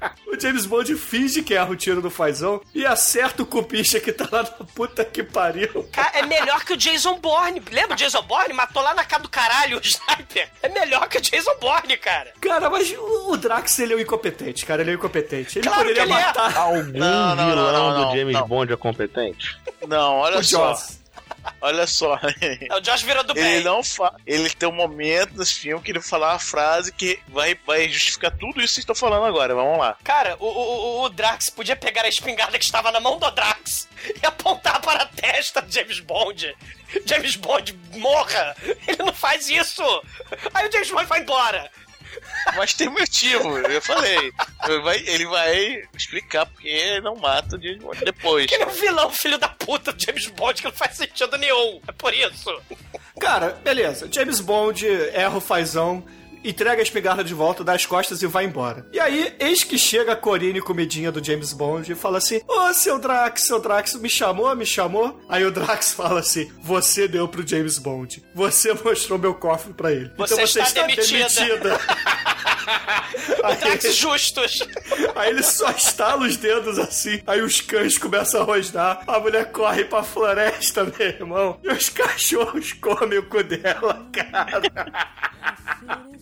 O James Bond finge que erra o tiro do fazão e acerta o cupicha que tá lá na puta que pariu. Cara, é melhor que o Jason Bourne. Lembra o Jason Bourne? Matou lá na casa do caralho o sniper. É melhor que o Jason Bourne, cara. Cara, mas o Drax, ele é um incompetente, cara. Ele é um incompetente. Ele Claro poderia que ele é. matar Algum Não, não, vilão não, não, do James não. Bond é competente? Não, olha o só. Joss. Olha só. É, O Josh virou do bem. Ele não fa... Ele tem um momento nesse filme que ele vai falar uma frase que vai, vai justificar tudo isso que estão falando agora. Vamos lá. Cara, o, o, o- o Drax podia pegar a espingarda que estava na mão do Drax e apontar para a testa do James Bond. James Bond morra! Ele não faz isso! Aí o James Bond vai embora! Mas tem motivo, eu falei. Ele vai, ele vai explicar porque ele não mata o James Bond depois. Ele é um vilão, filho da puta do James Bond, que não faz sentido nenhum. É por isso. Cara, beleza. James Bond erra o fazão, entrega a espingarda de volta, dá as costas e vai embora. E aí, eis que chega a Corine comidinha do James Bond e fala assim: Ô, seu Drax, seu Drax, me chamou, me chamou? Aí o Drax fala assim: Você deu pro James Bond. Você mostrou meu cofre pra ele. Você então você está está demitida." demitida. Drax justos. Aí ele só estala os dedos assim. Aí os cães começam a rosnar. A mulher corre pra floresta, meu irmão. E os cachorros comem o cu dela, cara.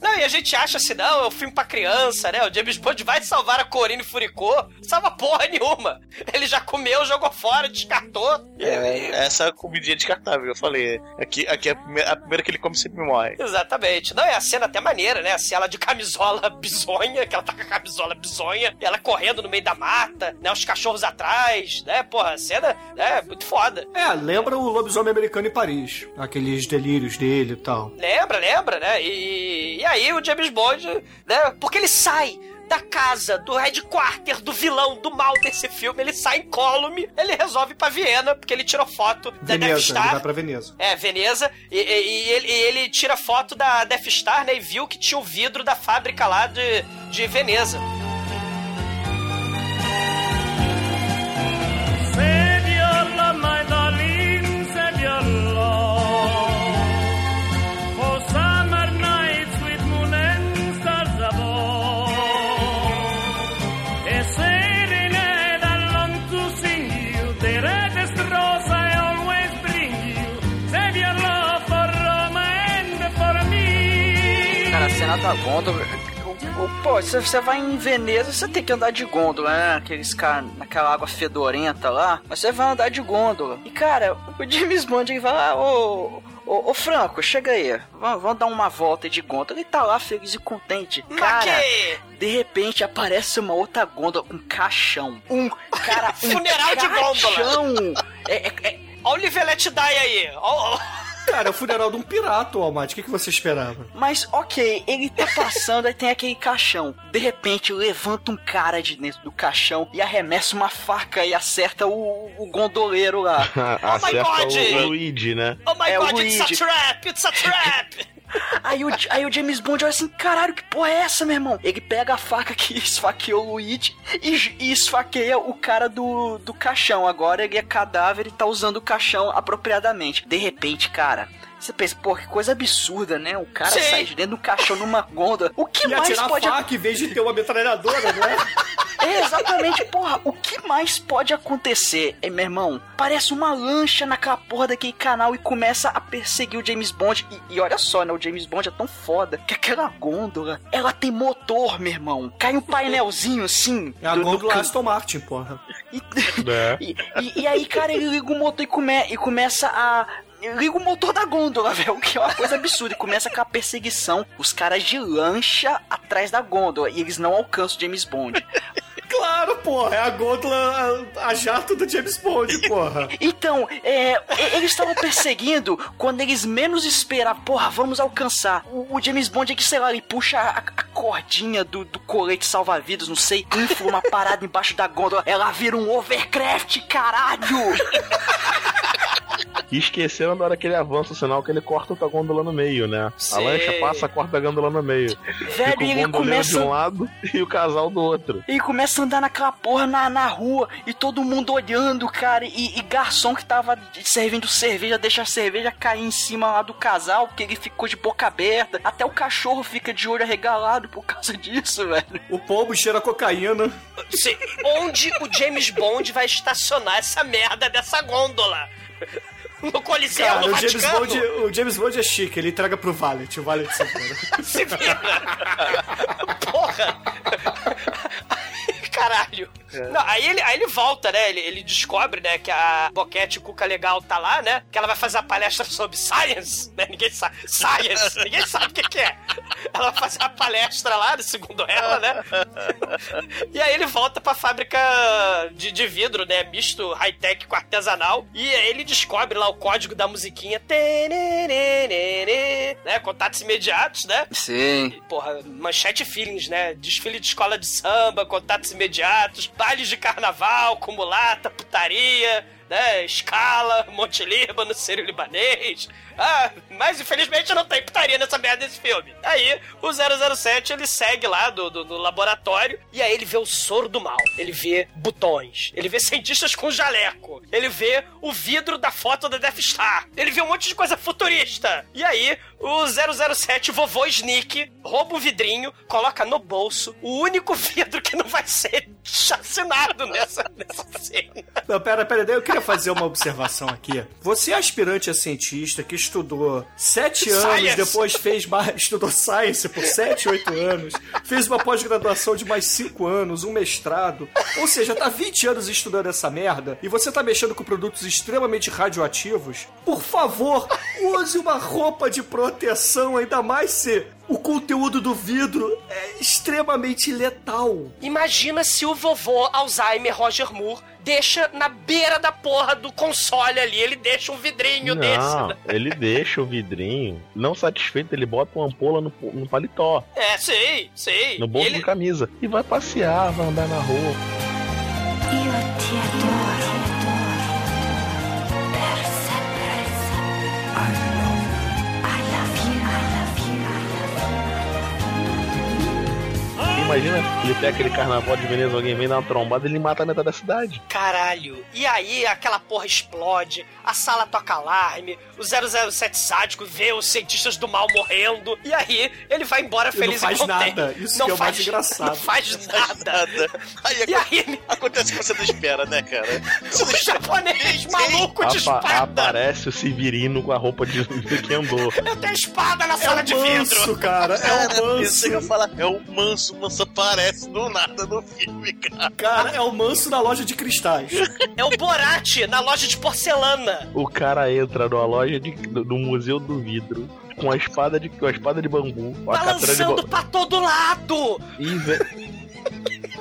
Não, e a gente acha assim, não, é um filme pra criança, né? O James Bond vai salvar a Corine Furicô. Salva porra nenhuma. Ele já comeu, jogou fora, descartou. Essa comidinha descartável, eu falei. Aqui, aqui é a primeira, a primeira que ele come sempre morre. Exatamente. Não, é a cena até maneira, né? Assim, ela de camisola bizonha, que ela tá com a camisola bizonha, ela correndo no meio da mata, né? Os cachorros atrás, né? Porra, a cena é muito foda. É, lembra o lobisomem americano em Paris. Aqueles delírios dele e tal. Lembra, lembra, né? E, e aí o James Bond, né? Porque ele sai da casa, do headquarter, do vilão, do mal desse filme, ele sai incólume, ele resolve ir pra Viena, porque ele tirou foto da Death Veneza, ele Star. vai pra Veneza. É, Veneza, e, e- e ele, e ele tira foto da Death Star, né, e viu que tinha o vidro da fábrica lá de, de Veneza. Cena da gôndola. Pô, você você vai em Veneza, você tem que andar de gôndola, né? Aqueles caras naquela água fedorenta lá. Mas você vai andar de gôndola. E cara, o James Bond ele vai lá, ô. Ô, ô, Franco, chega aí. Vamos, vamos dar uma volta de gôndola. Ele tá lá feliz e contente. Cara, de repente aparece uma outra gôndola, um caixão. Um cara. Um Funeral de gôndola. caixão. É, é, é, Olha o Livelete Die aí. Ó. Cara, é o funeral de um pirata, Almighty. O que, que você esperava? Mas ok, ele tá passando, aí tem aquele caixão. De repente levanta um cara de dentro do caixão e arremessa uma faca e acerta o, o gondoleiro lá. Acerta God! o Luigi, né? Oh my É o god, it's a trap, it's a trap. Aí o, aí o James Bond olha assim: caralho, que porra é essa, meu irmão? Ele pega a faca que esfaqueou o Luigi e, e esfaqueia o cara do, do caixão. Agora ele é cadáver e tá usando o caixão apropriadamente. De repente, cara. Você pensa, pô, que coisa absurda, né? O cara Sim. sai de dentro do caixão numa gôndola. O que E mais atirar pode faca em vez de ter uma metralhadora, não é? Exatamente, porra, o que mais pode acontecer? É, meu irmão, parece uma lancha naquela porra daquele canal e começa a perseguir o James Bond. E, e olha só, né? O James Bond é tão foda que aquela gôndola, ela tem motor, meu irmão. Cai um painelzinho assim. É a do- do gôndola can- Aston Martin, porra. E, É. e, e- e aí, cara, ele liga o motor e, come, e começa a. Liga o motor da gôndola, velho, que é uma coisa absurda. E começa com a perseguição. Os caras de lancha atrás da gôndola. E eles não alcançam o James Bond. Claro, porra. É a gôndola, a, a jato do James Bond, porra. Então, é, eles estavam perseguindo quando eles menos esperavam. Porra, vamos alcançar. O, o James Bond é que, sei lá, ele puxa a, a cordinha do, do colete salva-vidas, não sei, infla uma parada embaixo da gôndola. Ela vira um overcraft, caralho! E esqueceram da hora que ele avança o sinal que ele corta a gôndola no meio, né? Sim. A lancha passa, corta a gôndola no meio. Velho, Fica e o ele gondoleiro de começa. um lado e o casal do outro. Ele começa a andar naquela porra na, na rua e todo mundo olhando, cara. E, e garçom que tava servindo cerveja deixa a cerveja cair em cima lá do casal porque ele ficou de boca aberta. Até o cachorro fica de olho arregalado por causa disso, velho. O pombo cheira cocaína. Sim, onde o James Bond vai estacionar essa merda dessa gôndola? No Coliseu, Cara, no o James? Bond, o James Bond é chique, ele entrega pro Valet, o Valet se vira. Se vira. Porra. Caralho. Não, aí, ele, aí ele volta, né? Ele, ele descobre, né, que a Boquete Cuca Legal tá lá, né? Que ela vai fazer a palestra sobre science, né? Ninguém sabe. Science, ninguém sabe o que, que é. Ela vai fazer a palestra lá, segundo ela, né? E aí ele volta pra fábrica de, de vidro, né? Misto high-tech com artesanal. E aí ele descobre lá o código da musiquinha. Né? Contatos imediatos, né? Sim. Porra, manchete feelings, né? Desfile de escola de samba, contatos imediatos, bailes de carnaval, cumulata, putaria, né? Escala, Monte Líbano, Sírio Libanês. Ah, mas infelizmente não tem putaria nessa merda desse filme. Aí, o 007, ele segue lá do, do, do laboratório e aí ele vê o soro do mal. Ele vê botões. Ele vê cientistas com jaleco. Ele vê o vidro da foto da Death Star. Ele vê um monte de coisa futurista. E aí, o 007, vovô Sneak, rouba um vidrinho, coloca no bolso o único vidro que não vai ser chacinado nessa, nessa cena. Não, pera, pera, eu queria fazer uma observação aqui. Você é aspirante a cientista que estudou sete anos, Science. depois fez mais, estudou Science por sete, oito anos, fez uma pós-graduação de mais cinco anos, um mestrado, ou seja, tá 20 anos estudando essa merda, e você tá mexendo com produtos extremamente radioativos, por favor, use uma roupa de proteção, ainda mais se o conteúdo do vidro é extremamente letal. Imagina se o vovô Alzheimer Roger Moore deixa na beira da porra do console ali, ele deixa um vidrinho desse. Não, né? ele deixa o vidrinho. Não satisfeito, ele bota uma ampola no, no paletó, É, sei, sei. no bolso ele... de camisa. E vai passear, vai andar na rua. Imagina, ele pega aquele carnaval de Veneza, alguém vem dar uma trombada e ele mata a metade da cidade. Caralho. E aí aquela porra explode, a sala toca alarme, o 007 sádico vê os cientistas do mal morrendo, e aí ele vai embora E feliz não faz e contente. nada. Isso não que é o mais faz, engraçado. Não faz nada. Nada. Aí, E aí acontece o que você não espera, né, cara? Você o japonês maluco de Apa- espada. aparece o Severino com a roupa de, de Kendo. Eu tenho espada na É sala o de vidro. manso, cara. É eu manso. é o manso, o manso aparece do nada no filme, cara. Cara, é o manso da loja de cristais. É o Borat na loja de porcelana. O cara entra numa loja de, do, do Museu do Vidro com a espada de, com a espada de bambu, com a de Balançando pra todo lado. E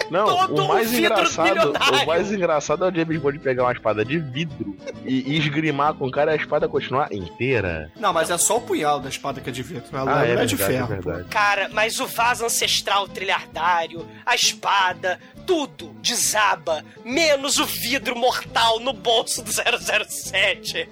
Não, Todo o mais um engraçado, o mais engraçado é o James Bond pegar uma espada de vidro e, e esgrimar com o cara e a espada continuar inteira. Não, mas é só o punhal da espada que é de vidro. A Ah, lâmina é é de verdade, é ferro. verdade. Cara, mas o vaso ancestral trilhardário, a espada, tudo desaba, menos o vidro mortal no bolso do 007.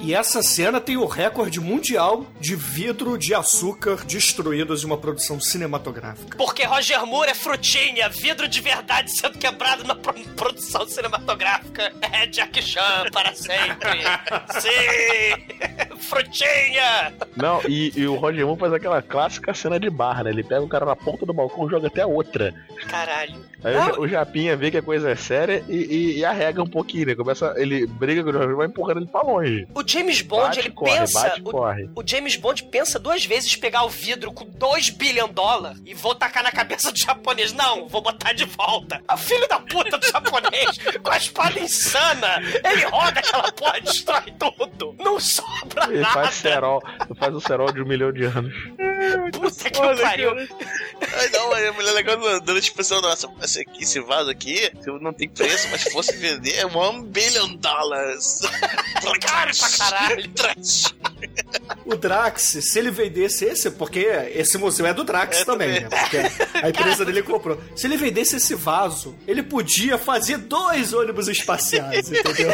E essa cena tem o recorde mundial de vidro de açúcar destruídos em uma produção cinematográfica. Porque Roger Moore é frutinha, vidro de verdade sendo quebrado na pro- produção cinematográfica. É Jack Chan para sempre. Sim! frutinha! Não, e, e o Roger Moore faz aquela clássica cena de barra, né? Ele pega o cara na ponta do balcão e joga até a outra. Caralho. Aí Não, o, Ja- o Japinha vê que a coisa é séria e, e- e arrega um pouquinho, né? Começa, ele briga com o e vai empurrando ele pra longe. O James Bond, Bate, ele corre, pensa. bate, o, corre. o James Bond pensa duas vezes pegar o vidro com 2 bilhão de dólares e vou tacar na cabeça do japonês. Não, vou botar de volta. O filho da puta do japonês, com a espada insana, ele roda aquela porra, destrói tudo. Não sobra Ele nada. faz cerol, faz o cerol de um milhão de anos. Puta que pariu. Ai, não, aí a mulher legal dando a expressão, nossa, esse, aqui, esse vaso aqui não tem preço, mas se fosse vender é one billion dollars. Caro pra caralho. O Drax, se ele vendesse esse, porque esse museu é do Drax É, também, também. né? Porque a empresa dele comprou. Se ele vendesse esse vaso, ele podia fazer dois ônibus espaciais, entendeu?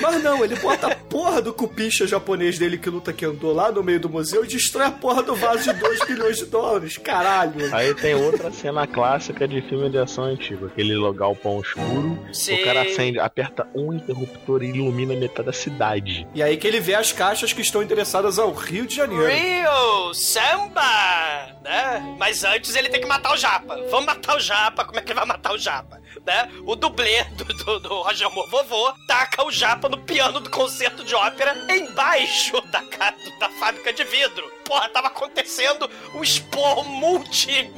Mas não, ele bota a porra do cupicha japonês dele que luta que andou lá no meio do museu e destrói a porra do vaso de 2 bilhões de dólares. Caralho. Aí tem outra cena clássica de filme de ação antigo, aquele galpão escuro, Sim. o cara acende, aperta um interruptor e ilumina metade da cidade. E aí que ele vê as caixas que estão endereçadas ao Rio de Janeiro. Rio, samba, né? Mas antes ele tem que matar o Japa. Vamos matar o Japa. Como é que vai matar o Japa? Né? O dublê do, do, do Roger Moore vovô taca o Japa no piano do concerto de ópera embaixo da, da fábrica de vidro. Porra, tava acontecendo um esporro multi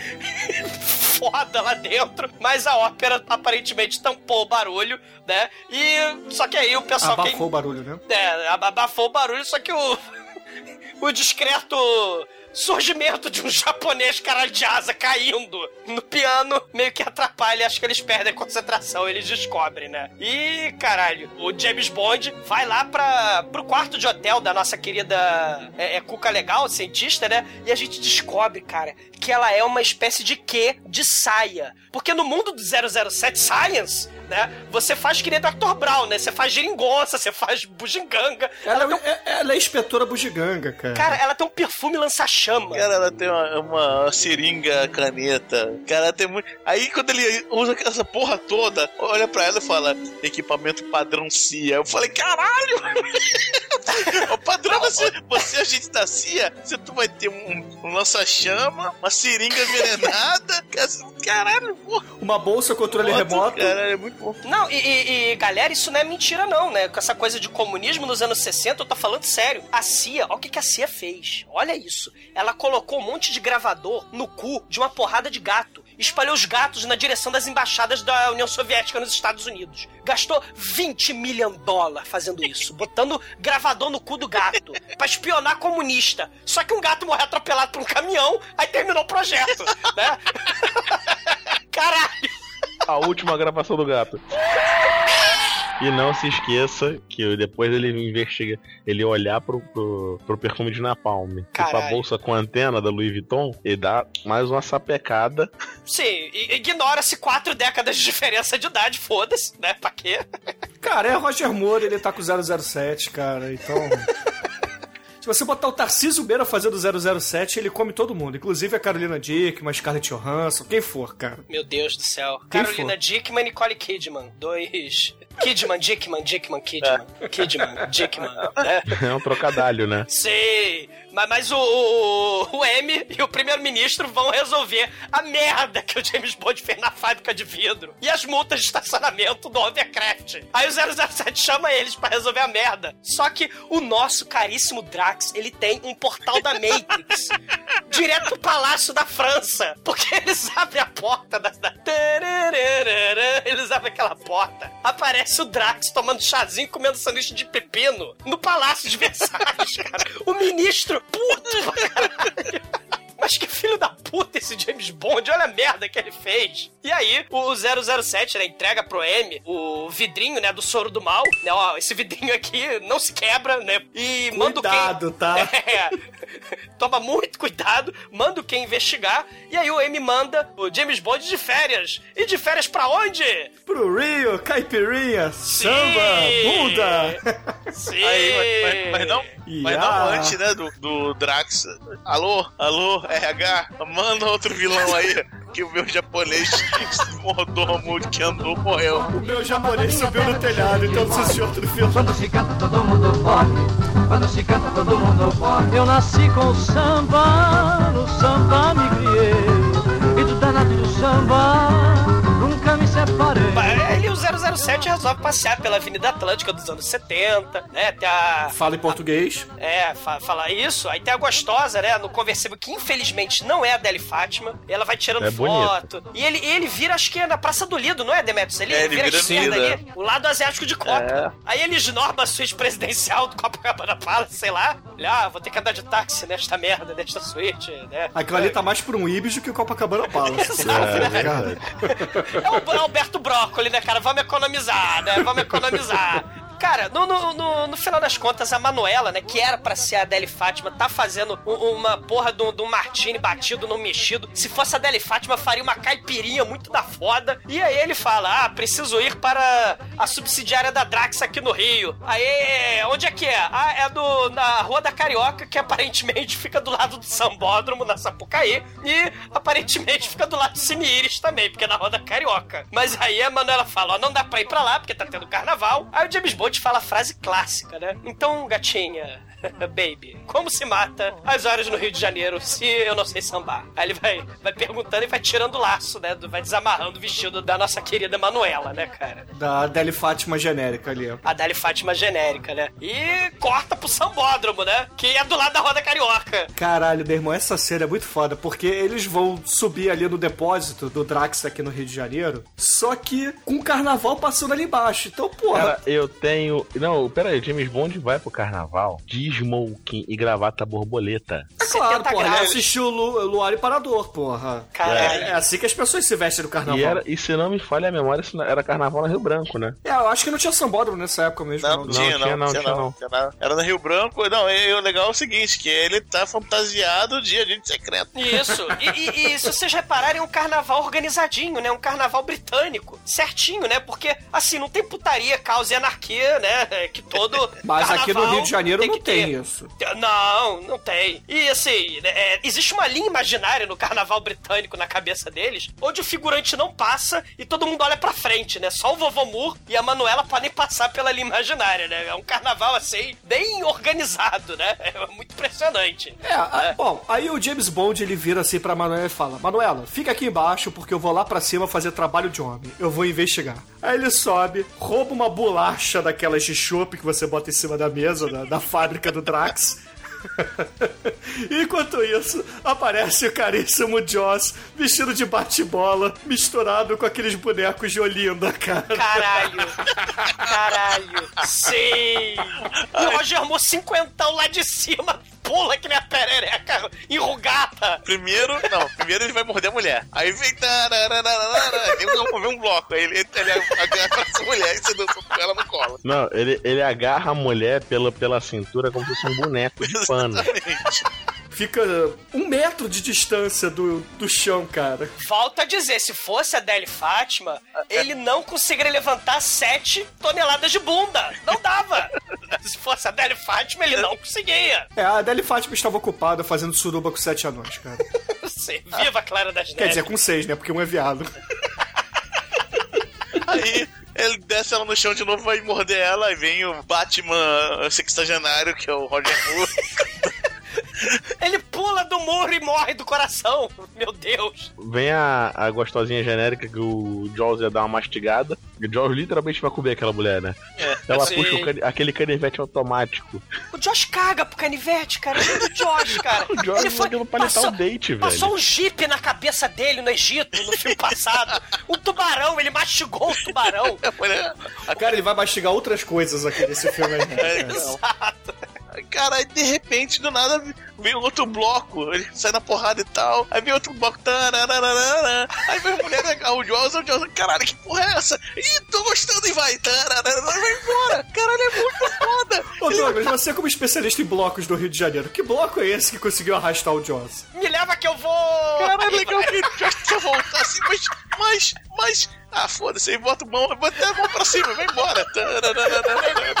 foda lá dentro, mas a ópera aparentemente tampou o barulho, né? E só que aí o pessoal quem- Abafou o barulho, né? é, ab- abafou o barulho, só que o. O discreto surgimento de um japonês caralho de asa caindo no piano meio que atrapalha, acho que eles perdem a concentração, eles descobrem, né? E, caralho, o James Bond vai lá pra, pro quarto de hotel da nossa querida é, é, Cuca Legal, cientista, né? E a gente descobre, cara, que ela é uma espécie de quê? De saia. Porque no mundo do 007 Science, né? Você faz que nem Dr. Brown, né? Você faz geringonça, você faz bugiganga. Ela, é, ela é inspetora bugiganga, cara. Cara, ela tem um perfume lança-chama. Cara, ela tem uma, uma seringa caneta. Cara, ela tem muito. Aí quando ele usa essa porra toda, olha pra ela e fala: equipamento padrão CIA. Eu falei: caralho! o padrão você, você, a gente da CIA, você tu vai ter um, um lança-chama, uma seringa envenenada. Caralho, porra. Uma bolsa controle remoto. Caralho, é muito bom. Não, e, e- e, galera, isso não é mentira, não, né? Com essa coisa de comunismo nos anos 60, eu tô falando sério. A CIA, olha o que, que a CIA fez. Olha isso. Ela colocou um monte de gravador no cu de uma porrada de gato. Espalhou os gatos na direção das embaixadas da União Soviética nos Estados Unidos. Gastou 20 milhões de dólares fazendo isso, botando gravador no cu do gato, pra espionar comunista. Só que um gato morreu atropelado por um caminhão, aí terminou o projeto, né? Caralho! A última gravação do gato. E não se esqueça que depois ele investiga, ele olhar pro, pro, pro perfume de Napalm, tipo a Caralho. bolsa com antena da Louis Vuitton, e dá mais uma sapecada. Sim, ignora-se quatro décadas de diferença de idade, foda-se, né? Pra quê? Cara, é Roger Moore, ele tá com 007, cara, então... você botar o Tarcísio Meira fazendo 007, ele come todo mundo. Inclusive a Carolina Dickman, Scarlett Johansson, quem for, cara. Meu Deus do céu. Quem Carolina for? Dickman e Nicole Kidman. Dois. Kidman, Dickman, Dickman, Kidman. Kidman, Dickman. né? É um trocadalho, né? Sei, mas, mas o, o, o M e o primeiro-ministro vão resolver a merda que o James Bond fez na fábrica de vidro e as multas de estacionamento do Overcraft. Aí o 007 chama eles pra resolver a merda. Só que o nosso caríssimo Drax, ele tem um portal da Matrix direto pro Palácio da França, porque eles abrem a porta da... Eles abrem aquela porta, aparece o Drax tomando chazinho comendo sanduíche de pepino no Palácio de Versalhes, cara. O ministro puto pra caralho. Mas que filho da puta esse James Bond, olha a merda que ele fez. E aí, o 007, né, entrega pro M o vidrinho, né, do soro do mal, né, ó, esse vidrinho aqui não se quebra, né, e manda o Cuidado, quem... tá? É, toma muito cuidado, manda o quem investigar, e aí o M manda o James Bond de férias. E de férias pra onde? Pro Rio, caipirinha, samba, bunda. Sim! Aí, mas, mas- mas não, mas não antes, né, do, do Drax. Alô, alô, RH, manda outro vilão aí. Que o meu japonês mordomo que andou morreu. O meu japonês subiu no telhado, então de outro filme. Quando se canta todo mundo pode, quando se canta todo mundo pode. Eu nasci com o samba, no samba me criei. E do danado do samba, nunca me separei. Ele e o 007 resolve passear pela Avenida Atlântica dos anos 70, né? Tem a. Fala em português. É, fa falar isso. Aí tem a gostosa, né? No conversível, que infelizmente não é a Deli Fátima. Ela vai tirando É foto. E ele, ele vira, acho que é na Praça do Lido, não é, Demetrius? Ele, É, ele vira, vira a esquerda ali, o lado asiático de Copa. É. Aí ele esnorba a suíte presidencial do Copacabana Palace, sei lá. Ele, ah, vou ter que andar de táxi nesta merda, nesta suíte, né? Aquilo ali tá mais pra um Ibis do que o Copacabana Palace. Exato, É, né? É o Alberto Brócoli, né, cara? Vamos economizar, né? Vamos economizar. Cara, no, no, no, no final das contas, a Manuela, né, que era pra ser a Adele Fátima, tá fazendo u- uma porra de um um martini batido no mexido. Se fosse a Adele Fátima, faria uma caipirinha muito da foda. E aí ele fala: Ah, preciso ir para a subsidiária da Drax aqui no Rio. Aí, onde é que é? Ah, é do, na Rua da Carioca, que aparentemente fica do lado do Sambódromo, na Sapucaí. E aparentemente fica do lado do Cine Iris também, porque é na Rua da Carioca. Mas aí a Manuela fala: Ó, não dá pra ir pra lá, porque tá tendo carnaval. Aí o James Bond fala a frase clássica, né? Então, gatinha, baby, como se mata as horas no Rio de Janeiro se eu não sei sambar? Aí ele vai, vai perguntando e vai tirando o laço, né? Vai desamarrando o vestido da nossa querida Manuela, né, cara? Da Deli Fátima genérica ali. ó. A Dali Fátima genérica, né? E corta pro Sambódromo, né? Que é do lado da Roda Carioca. Caralho, meu irmão, essa cena é muito foda, porque eles vão subir ali no depósito do Drax aqui no Rio de Janeiro, só que com o carnaval passando ali embaixo. Então, porra, Cara, eu tenho. Não, pera aí, James Bond vai pro carnaval de smoking e gravata borboleta. é claro, 70 porra, ele graus. assistiu o Lu, Luar e Parador, porra. Caralho. É, é assim que as pessoas se vestem no carnaval. E, era, e se não me falha a memória, isso era carnaval no Rio Branco, né? É, eu acho que não tinha sambódromo nessa época mesmo. Não, não. não, tinha, não, tinha não, tinha tinha não, não. tinha não. Era no Rio Branco. Não, e o legal é o seguinte, que ele tá fantasiado de agente secreto. Isso. E, e- e se vocês repararem, é um carnaval organizadinho, né? Um carnaval britânico. Certinho, né? Porque, assim, não tem putaria, caos e anarquia, né? É Que todo. Mas aqui no Rio de Janeiro não que ter. Tem isso. Não, não tem. E assim, né, é, existe uma linha imaginária no carnaval britânico na cabeça deles, onde o figurante não passa e todo mundo olha pra frente, né? Só o vovô Moore e a Manuela podem passar pela linha imaginária, né? É um carnaval assim, bem organizado, né? É muito impressionante. É, a- bom, aí o James Bond ele vira assim pra Manuela e fala: Manuela, fica aqui embaixo porque eu vou lá pra cima fazer trabalho de homem. Eu vou investigar. Aí ele sobe, rouba uma bolacha daquelas de chopp que você bota em cima da mesa, da, da fábrica do Drax. Enquanto isso, aparece o caríssimo Joss vestido de bate-bola, misturado com aqueles bonecos de Olinda, cara. Caralho! Caralho! Sim! E o Roger Moore cinquentão lá de cima pula que nem a perereca enrugada! Primeiro, não, primeiro ele vai morder a mulher. Aí vem. Tem um, um bloco. Aí ele, ele agarra essa mulher e você dança com ela no colo. Não, ele, ele agarra a mulher pela, pela cintura como se fosse um boneco de pano. Exatamente. Fica um metro de distância do, do chão, cara. Volto a dizer, se fosse a Deli Fátima, ele não conseguiria levantar 7 toneladas de bunda. Não dava. Se fosse a Deli Fátima, ele não conseguia. É, a Adele Fátima estava ocupada fazendo suruba com sete anões, cara. Sim, viva a Clara das Quer Neves. dizer, com seis, né? Porque um é viado. Aí ele desce ela no chão de novo, vai morder ela, e vem o Batman sexagenário, que é o Roger Moore. Ele pula do muro e morre do coração. Meu Deus. Vem a, a gostosinha genérica que o Jaws ia dar uma mastigada. E o Jaws literalmente vai comer aquela mulher, né? É, Ela sim. puxa o cani- aquele canivete automático. O Josh caga pro canivete, cara. É o Josh, cara. O Jaws ele usa aquilo pra litar o date, Passou velho. um jipe na cabeça dele no Egito, no filme passado. Um tubarão, ele mastigou o tubarão. Olha, Cara, ele vai mastigar outras coisas aqui nesse filme aí. né? É, Exato. Cara, de repente, do nada, vem outro bloco. Ele sai na porrada e tal. Aí vem outro bloco. tarararara. Aí vem a mulher, o Jaws, o Jaws. Caralho, que porra é essa? Ih, tô gostando e vai. tararara, Vai embora. Caralho, é muito foda. Ô Douglas, você como especialista em blocos do Rio de Janeiro, que bloco é esse que conseguiu arrastar o Jaws? Me leva que eu vou. Caralho, legal que ele já quer voltar assim, mas, mas, mas. Ah, foda-se, aí bota a mão, bota a mão pra cima, vai embora. Tarararara.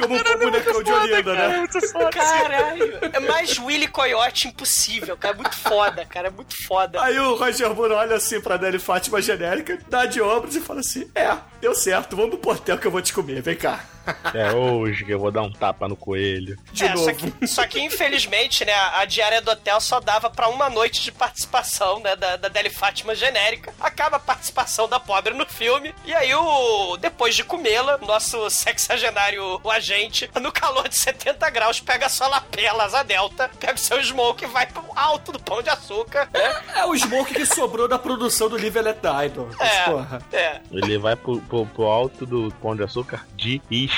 Como o bonecão de Olinda, né? Foda. Caralho. É mais Willy Coyote impossível, cara. É muito foda, cara. É muito foda. Aí o Roger Moore olha assim pra Nelly Fátima genérica, dá de ombros e fala assim: É, deu certo, vamos pro portel que eu vou te comer, vem cá. É hoje que eu vou dar um tapa no coelho. De é, novo. Só que, só que, infelizmente, né, a diária do hotel só dava pra uma noite de participação, né, da, da Deli Fátima genérica. Acaba a participação da pobre no filme. E aí, o depois de comê-la, nosso sexagenário, o agente, no calor de 70 graus, pega sua lapela, asa delta, pega o seu smoke e vai pro alto do pão de açúcar, né? É o smoke que sobrou da produção do Live and Let Die, É, porra. é. Ele vai pro, pro, pro alto do pão de açúcar de isca.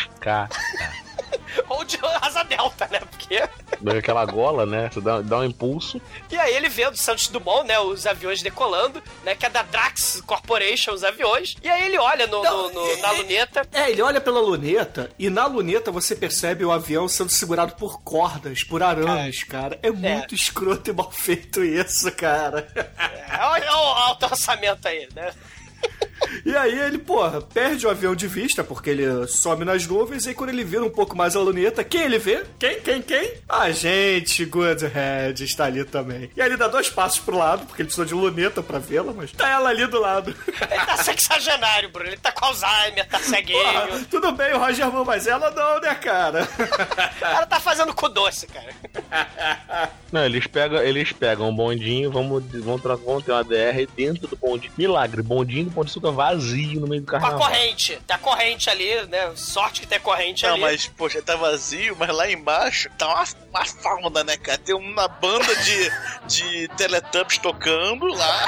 Ou de asa delta, né? Porque... Aquela gola, né? Você dá, dá um impulso. E aí ele vê do Santos Dumont, né, os aviões decolando, né, que é da Drax Corporation, os aviões. E aí ele olha no, no- no- na luneta. É, ele olha pela luneta e na luneta você percebe o avião sendo segurado por cordas, por arames, cara. É muito escroto e mal feito isso, cara. É, olha o alto orçamento aí, né? E aí ele, porra, perde o avião de vista, porque ele some nas nuvens, e quando ele vira um pouco mais a luneta, quem ele vê? Quem, quem, quem? A gente, Goodhead, está ali também. E aí ele dá dois passos pro lado, porque ele precisou de luneta pra vê-la, mas tá ela ali do lado. Ele tá sexagenário, Bruno. Ele tá com Alzheimer, tá ceguinho. Porra, tudo bem, o Roger Moore, mas ela não, né, cara? Cara tá fazendo cu doce, cara. Não, eles pegam, eles pegam um bondinho, vamos, vamos, vamos ter uma DR dentro do bondinho. Milagre, bondinho do pão de açúcar vazio no meio do Com a carnaval. corrente. Tá corrente ali, né? Sorte que tem corrente Não, ali. mas, poxa, tá vazio, mas lá embaixo tá uma, uma fauna, né, cara? Tem uma banda de, de Teletubbies tocando lá.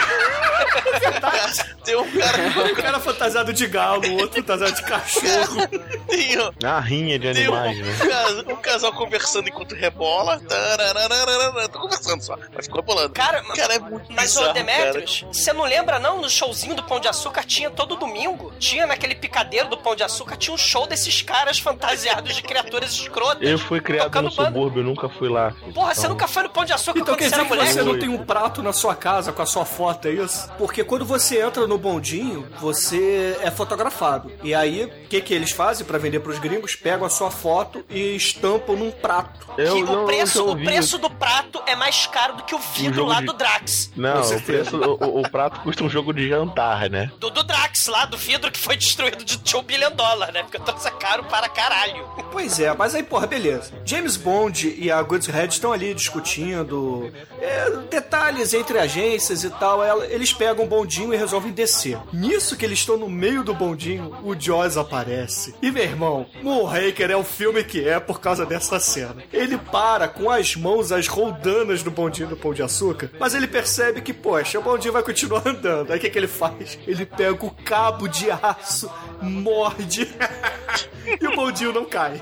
Tem um cara. Um cara fantasiado de galo, o outro fantasiado de cachorro. Tem, um- A rinha de tem um, animais, né? um casal conversando enquanto rebola. Tô conversando só, mas ficou rebolando. Cara, cara é muito Mas, bizarro, ô Demetrius, você não lembra, não? No showzinho do Pão de Açúcar tinha todo domingo. Tinha naquele picadeiro do Pão de Açúcar, tinha um show desses caras fantasiados de criaturas escrotas. Eu fui criado no banda. subúrbio, eu nunca fui lá. Porra, você Então, nunca foi no Pão de Açúcar Então quando quer você dizer que você não tem um prato na sua casa com a sua foto, é isso? Porque quando você entra no bondinho, você é fotografado. E aí, o que, que eles fazem pra vender pros gringos? Pegam a sua foto e estampam num prato. Eu Que não, o preço, o preço do prato é mais caro do que o vidro jogo lá de- do Drax. Não, o, preço, o- o prato custa um jogo de jantar, né? Do, do Drax lá, do vidro que foi destruído de 2 bilhão dólar, né? Porque o troço é caro para caralho. Pois é, mas aí, porra, beleza. James Bond e a Goodshead estão ali discutindo é, detalhes entre agências e tal. Eles pegam o bondinho e resolvem descer. Nisso que eles estão no meio do bondinho, o Jaws aparece. E, meu irmão, Moonraker é o filme que é por causa dessa cena. Ele para com as mãos, as roldanas do bondinho do Pão de Açúcar, mas ele percebe que, poxa, o bondinho vai continuar andando. Aí o que, que ele faz? Ele pega o cabo de aço, morde, e o bondinho não cai.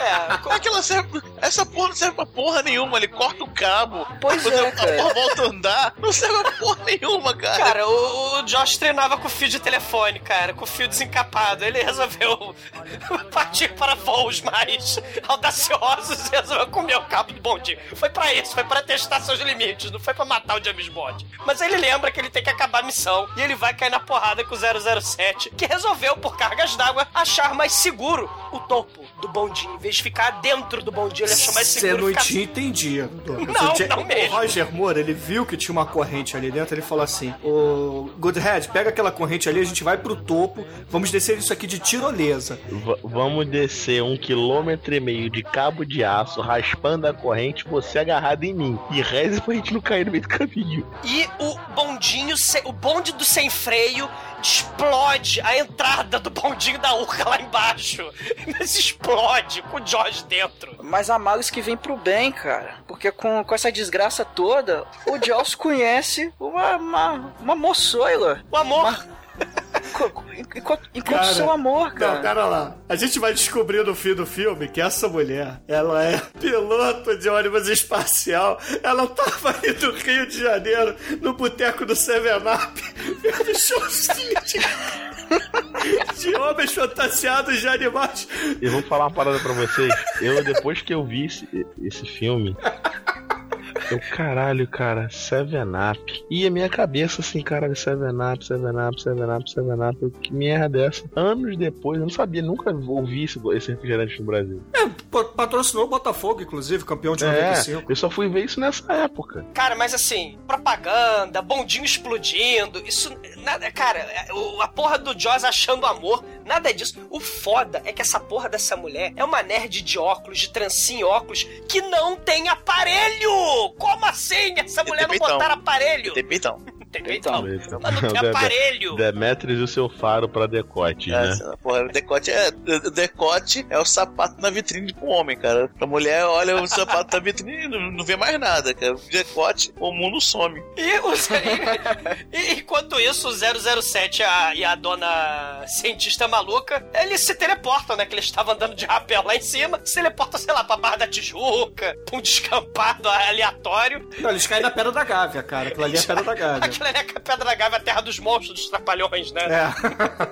É, Como é que ela serve? Essa porra não serve pra porra nenhuma. Ele corta o cabo. Pois depois é, a porra volta a andar. Não serve pra porra nenhuma, cara. Cara, o, o Josh treinava com fio de telefone, cara, com fio desencapado. Ele resolveu partir para voos mais audaciosos e resolveu comer o cabo do bondinho. Foi pra isso, foi pra testar seus limites, não foi pra matar o James Bond. Mas ele lembra que ele tem que acabar a missão e ele vai cair na porrada com o 007, que resolveu, por cargas d'água, achar mais seguro o topo do bondinho. Em vez de ficar dentro do bondinho, ele achou mais Você seguro não ficar tinha entendido. Não, Você tinha- não mesmo. O Roger Moore, ele viu que tinha uma corrente ali dentro, ele falou assim, o Goodhead, pega aquela corrente ali, a gente vai pro topo, vamos descer isso aqui de tirolesa. V- vamos descer um quilômetro e meio de cabo de aço, raspando a corrente, você agarrado em mim. E reze pra gente não cair no meio do caminho. E o bondinho, o bonde do sem freio explode a entrada do bondinho da Urca lá embaixo. Mas explode com o George dentro. Mas há males que vem pro bem, cara. Porque com, com essa desgraça toda, o Jaws conhece uma, uma, uma moçoila. O amor. Uma- Enquanto, enquanto Cara, seu amor, cara. Não, pera lá. A gente vai descobrir no fim do filme que essa mulher, ela é piloto de ônibus espacial. Ela tava aí do Rio de Janeiro, no boteco do Seven Up, vendo showzinho de, de homens fantasiados de animais. Eu vou falar uma parada pra vocês. Eu, depois que eu vi esse, esse filme. Eu, caralho, cara, Seven Up. E a minha cabeça, assim, caralho, Seven Up, Seven Up, Seven Up, Seven Up. Eu, que merda é essa? Anos depois, eu não sabia, nunca ouvi esse, esse refrigerante no Brasil. É, pa- patrocinou o Botafogo, inclusive, campeão de É, 95. eu só fui ver isso nessa época. Cara, mas assim, propaganda, bondinho explodindo, isso. Nada, cara, é, a porra do Joss achando amor, nada disso. O foda é que essa porra dessa mulher é uma nerd de óculos, de trancinha e óculos, que não tem aparelho! Como assim? Essa mulher não botar aparelho? Peitão. Tem. Então, Mas não tem De- aparelho. Demetrius e o seu faro pra decote, É, né? porra, o decote é. O decote é o sapato na vitrine pro homem, cara. A mulher olha o sapato na vitrine e não, não vê mais nada, cara. O decote, o mundo some. E, o, e- e enquanto isso, o 007 a- e a dona cientista maluca, eles se teleportam, né? Que eles estavam andando de rapel lá em cima, se teleportam, sei lá, pra Barra da Tijuca, pra um descampado aleatório. Não, eles caem na Pedra da Gávea, cara. Aquilo ali é a Pedra da Gávea. Aquilo ali é a Pedra da Gávea, a terra dos monstros, dos trapalhões, né? É.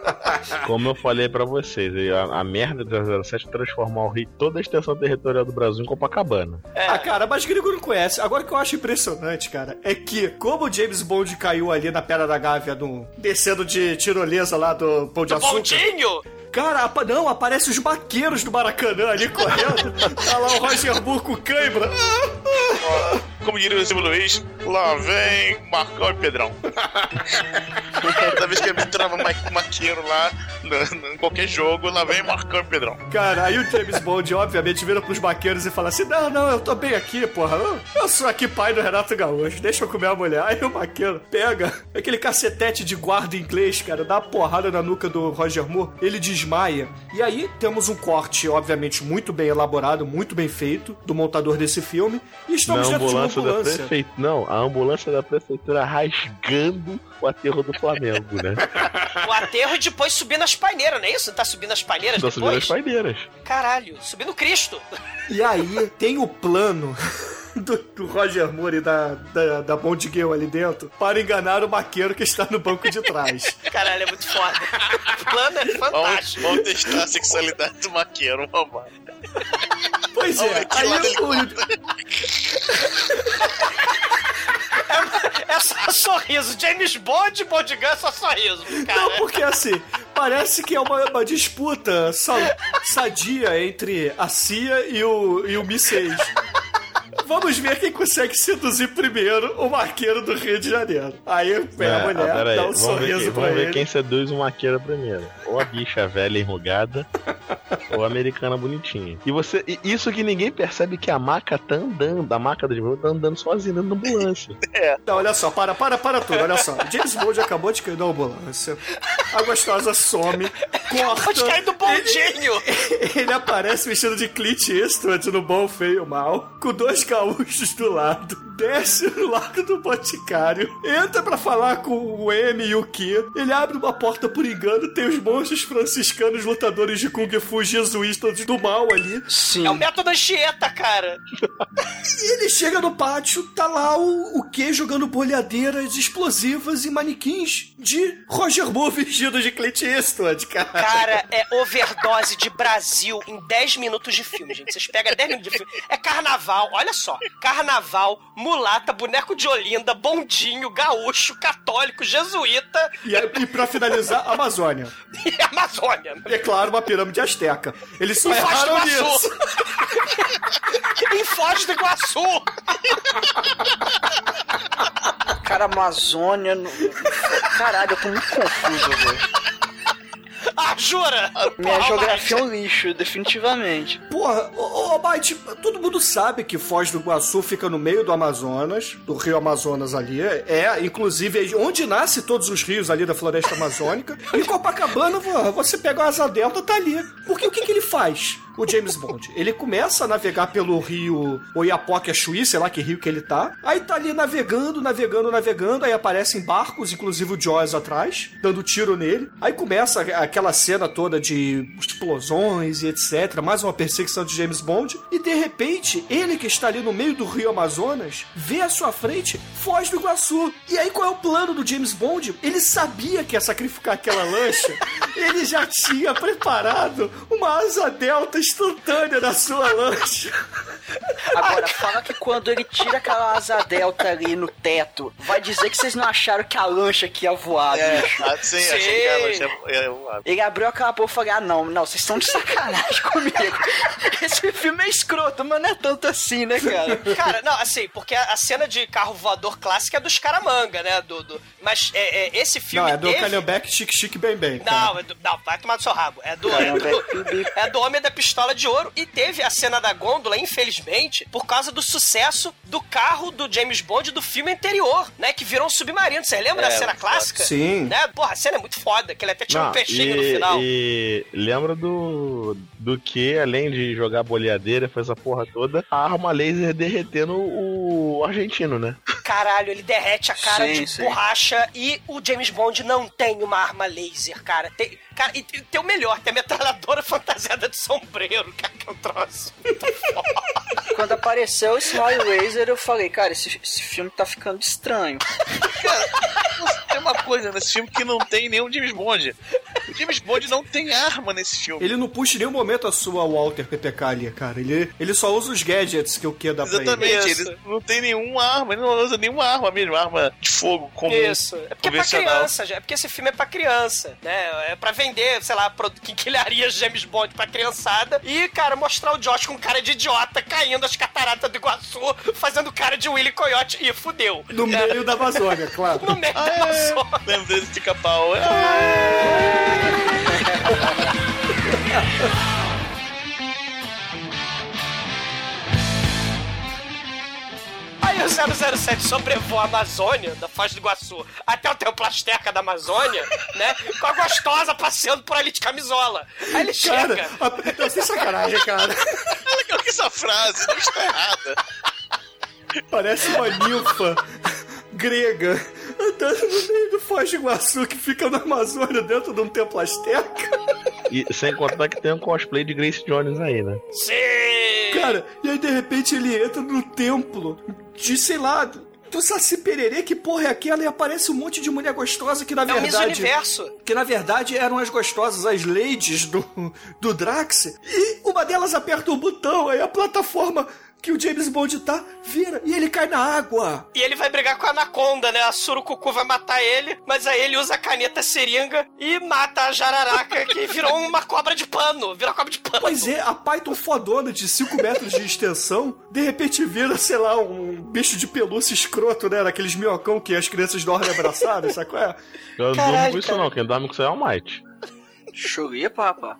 Como eu falei pra vocês, a, a merda do 007 é transformar o Rio, toda a extensão territorial do Brasil em Copacabana. Ah, cara, mas gringo não conhece. Agora o que eu acho impressionante, cara, é que como o James Bond caiu ali na Pedra da Gávea, no, descendo de tirolesa lá do Pão de Do Açúcar. bondinho! Cara, apa- não, aparece os vaqueiros do Maracanã ali correndo. tá lá o Roger com cãibra. Como diria o Luiz, lá vem Marcão e Pedrão. Toda vez que ele entrava ma maqueiro lá, no- no- em qualquer jogo, lá vem Marcão e Pedrão. Cara, aí o James Bond, obviamente, vira pros vaqueiros e fala assim: Não, não, eu tô bem aqui, porra. Eu, eu sou aqui pai do Renato Gaúcho, deixa eu comer a mulher. Aí o vaqueiro pega aquele cacetete de guarda inglês, cara, dá uma porrada na nuca do Roger Moore, ele desmaia. E aí temos um corte, obviamente, muito bem elaborado, muito bem feito, do montador desse filme. E estamos Na dentro de uma ambulância da ambulância. prefeitura. Não, a ambulância da prefeitura rasgando o aterro do Flamengo, né? O aterro e depois subir nas paineiras, não é isso? Tá subindo as paineiras subindo depois? as paineiras. Caralho, subindo Cristo. E aí tem o plano do, do Roger Moore e da, da, da Bond Girl ali dentro para enganar o maqueiro que está no banco de trás. Caralho, é muito foda. O plano é Vamos, fantástico. vamos testar a sexualidade do maqueiro, vamos. Pois Vamos é, aí o, É só sorriso. James Bond, Bond é só sorriso. Cara. Não, porque assim, parece que é uma, uma disputa sa- sadia entre a CIA e o, e o Mi-6. Vamos ver quem consegue seduzir primeiro o maqueiro do Rio de Janeiro. Aí pega a É, mulher, ah, dá um vamos ver, sorriso quem, pra vamos ver ele. quem seduz o maqueiro primeiro. Ou a bicha velha enrugada, ou a americana bonitinha. E você. e isso que ninguém percebe que a maca tá andando, a maca do James Bond tá andando sozinha dentro da ambulância. Não, olha só, para, para, para tudo, olha só. James Bond acabou de cair da ambulância. A gostosa some, corta. Pode cair do bondinho. Ele, ele aparece vestido de Clint Eastwood no bom, feio, mal, com dois gaúchos do lado. desce no Largo do Boticário, entra pra falar com o M e o Q, ele abre uma porta por engano, tem os monstros franciscanos lutadores de Kung Fu jesuístas do mal ali. Sim. É o método Anchieta, cara. E ele chega no pátio, tá lá o, o Q jogando bolhadeiras explosivas e manequins de Roger Moore vestido de Clint Eastwood, cara. Cara, é overdose de Brasil em 10 minutos de filme, gente. Vocês pegam 10 minutos de filme. É carnaval, olha só. Carnaval, mulata, boneco de Olinda, bondinho, gaúcho, católico, jesuíta E, e pra finalizar, Amazônia. e Amazônia. E é claro, uma pirâmide asteca. Eles só E erraram Iguaçu. nisso. em Foz do Iguaçu. Cara, Amazônia. Caralho, eu tô muito confuso, velho. Ah, jura? Minha Porra, geografia é um lixo, definitivamente. Porra, ô, ô Byte, todo mundo sabe que Foz do Iguaçu fica no meio do Amazonas, do rio Amazonas ali. É, inclusive, é onde nasce todos os rios ali da floresta amazônica. Em Copacabana, vo- você pega o asa delta, tá ali. Porque o que, que ele faz? O James Bond. Ele começa a navegar pelo rio Oiapoque, Chuí, sei lá que rio que ele tá. Aí tá ali navegando, navegando, navegando. Aí aparecem barcos, inclusive o Jaws atrás, dando tiro nele. Aí começa aquela cena toda de explosões e etc. Mais uma perseguição de James Bond. E de repente, ele que está ali no meio do rio Amazonas, vê à sua frente Foz do Iguaçu. E aí qual é o plano do James Bond? Ele sabia que ia sacrificar aquela lancha. ele já tinha preparado uma asa delta instantânea na sua lancha. Agora, fala que quando ele tira aquela asa delta ali no teto, vai dizer que vocês não acharam que a lancha aqui ia voar, É, bicho. ah, sim, achei que ela tinha- é, voado. Ele abriu aquela porra e falou: Ah, não, não, vocês estão de sacanagem comigo. Esse filme é escroto, mas não é tanto assim, né, cara? Cara, não, assim, porque a, cena de carro voador clássica é do Scaramanga, né? Do, do- mas é, é, esse filme Não, é do teve... Calhambeck Chique Chique Bem Bem. cara. Não, é do- não, vai tomar do seu rabo. É do, é do, é do Homem da Pistola de Ouro. E teve a cena da gôndola, infelizmente, por causa do sucesso do carro do James Bond do filme anterior, né? Que virou um submarino. Você lembra É, da cena muito clássica? Sim. Né? Porra, a cena é muito foda, que ele até tinha um Não, no final. e lembra do, do que, além de jogar bolhadeira, faz essa porra toda, a arma laser derretendo o argentino, né? Caralho, ele derrete a cara Sim, de sim. borracha e o James Bond não tem uma arma laser, cara. Tem, cara, e tem tem o melhor, tem a metralhadora fantasiada de sombreiro, cara, que é um troço. muito foda. Quando apareceu o Small Razor, eu falei: Cara, esse, esse filme tá ficando estranho. Tem uma coisa nesse filme que não tem nenhum James Bond. O James Bond não tem arma nesse filme. Ele não puxa em nenhum momento a sua Walter PPK ali, cara. Ele, ele só usa os gadgets que o que dá pra ele. Exatamente, ele não tem nenhuma arma, ele não usa nenhuma arma mesmo, arma de fogo comum. Isso. É porque é pra criança, já. É porque esse filme é pra criança, né? É pra vender, sei lá, quinquilharias James Bond pra criançada. E, cara, mostrar o Josh com cara de idiota caindo as cataratas do Iguaçu, fazendo cara de Willy Coyote. E fudeu. No meio da Amazônia, claro. No meio da Ah, Amazônia. é. Lembro dele de pica-pau. É. Aí o 007 sobrevoa a Amazônia, da Foz do Iguaçu, até o Templo Azteca da Amazônia, né? Com a gostosa passeando por ali de camisola. Aí ele Cara, chega. a, sem sacanagem, cara. Olha que essa frase, não está errada. Parece uma ninfa grega andando no meio do Foz do Iguaçu que fica na Amazônia dentro de um templo asteca. E sem contar que tem um cosplay de Grace Jones aí, né? Sim! Cara, e aí de repente ele entra no templo de, sei lá, do Saci Pererê, que porra é aquela? E aparece um monte de mulher gostosa que na É verdade. Universo. Que na verdade eram as gostosas, as ladies do, do Drax. E uma delas aperta o botão, aí a plataforma que o James Bond tá vira e ele cai na água. E ele vai brigar com a Anaconda, né? A Surucucu vai matar ele, mas aí ele usa a caneta seringa e mata a jararaca, que virou uma cobra de pano. Virou cobra de pano. Pois é, a Python fodona de 5 metros de extensão, de repente vira, sei lá, um bicho de pelúcia escroto, né? Daqueles minhocão que as crianças dormem abraçadas, sabe qual é? Eu não durmo com isso cara. não, quem dorme com isso é o Might. Churia, papá.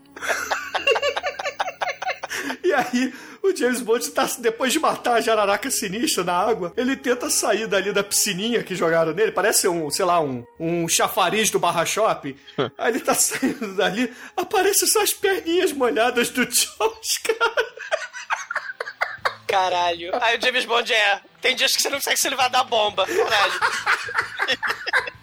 E aí, o James Bond tá, depois de matar a jararaca sinistra na água, ele tenta sair dali da piscininha que jogaram nele. Parece um, sei lá, um, um chafariz do Barra Shop. aí ele tá saindo dali, aparecem só as perninhas molhadas do Jones, cara. Caralho. Aí o James Bond é. Tem dias que você não consegue se livrar da bomba. Caralho.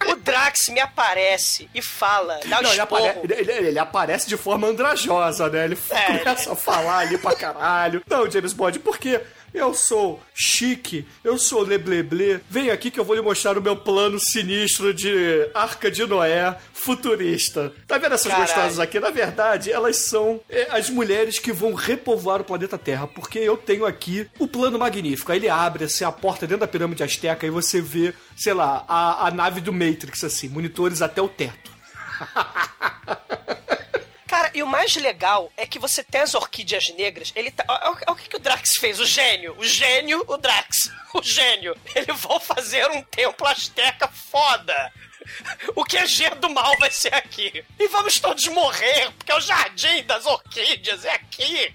O Drax me aparece e fala, dá um Não, ele, apare- ele- ele- ele aparece de forma andrajosa, né? Ele É, começa a falar ali pra caralho. Não, James Bond, por quê? Eu sou chique, eu sou lebleble. Vem aqui que eu vou lhe mostrar o meu plano sinistro de Arca de Noé futurista. Tá vendo essas Caralho. gostosas aqui? Na verdade, elas são é, as mulheres que vão repovoar o planeta Terra, porque eu tenho aqui o plano magnífico. Aí ele abre assim, a porta dentro da pirâmide azteca e você vê, sei lá, a, a nave do Matrix, assim, monitores até o teto. E o mais legal é que você tem as orquídeas negras, ele tá. Olha o que, que o Drax fez, o gênio. O gênio, o Drax. O gênio. Ele vai fazer um templo asteca foda. O QG do mal vai ser aqui. E vamos todos morrer, porque é o jardim das orquídeas, é aqui.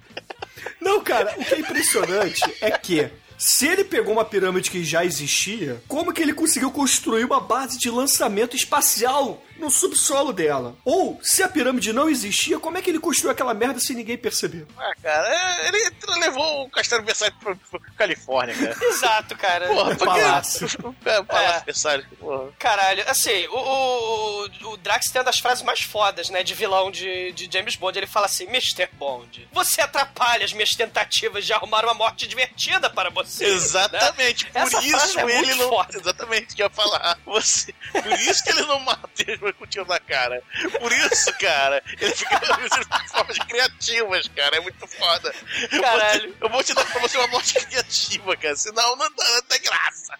Não, cara, o que é impressionante é que se ele pegou uma pirâmide que já existia, como que ele conseguiu construir uma base de lançamento espacial no subsolo dela? Ou, se a pirâmide não existia, como é que ele construiu aquela merda sem ninguém perceber? Ah, cara, é, ele levou o Castelo Versalhes pra, pra Califórnia, cara. Exato, cara. Porra, pra Palácio. É, Palácio Versalhes, porra. Caralho, assim, o, o, o- o Drax tem uma das frases mais fodas, né, de vilão de, de James Bond. Ele fala assim: Mr. Bond, você atrapalha as minhas tentativas de arrumar uma morte divertida para você. Exatamente, Né? por Essa isso frase é ele muito não. foda. Exatamente, que eu ia falar. Você, por isso que ele não mata ele com tiro na cara. Por isso, cara, ele fica de formas criativas, cara. É muito foda. Caralho. Você- eu vou te dar pra você uma morte criativa, cara. Senão não dá, não tem graça.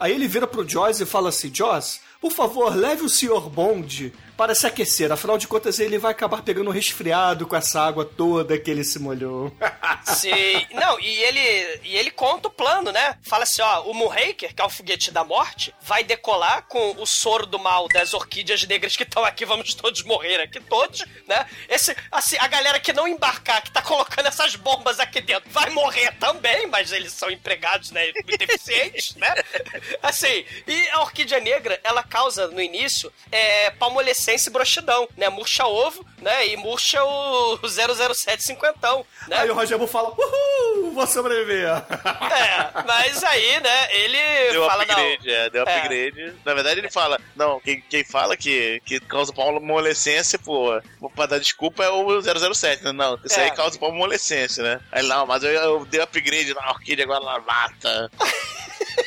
Aí ele vira pro Joyce e fala assim: Joyce, por favor, leve o Sr. Bond para se aquecer. Afinal de contas, ele vai acabar pegando um resfriado com essa água toda que ele se molhou. Sim. Não, e ele, e ele conta o plano, né? Fala assim, ó, o Moonraker, que é o foguete da morte, vai decolar com o soro do mal das orquídeas negras que estão aqui, vamos todos morrer aqui todos, né? Esse, assim, a galera que não embarcar, que tá colocando essas bombas aqui dentro, vai morrer também, mas eles são empregados, né, muito eficientes, né? Assim, e a orquídea negra, ela causa, no início, é, palmolescência e broxidão, né? Murcha ovo, né? E murcha o 007 cinquentão, né? Aí o Roger Moore fala: Uhul, vou sobreviver. É, mas aí, né, ele Deu fala, upgrade, não. é, deu É. upgrade. Na verdade, ele fala: não, quem, quem fala que, que causa palmolescência, pô, pra dar desculpa é o 007, né? Não, isso É. aí causa palmolescência, né? Aí, não, mas eu, eu dei upgrade na orquídea, agora ela mata.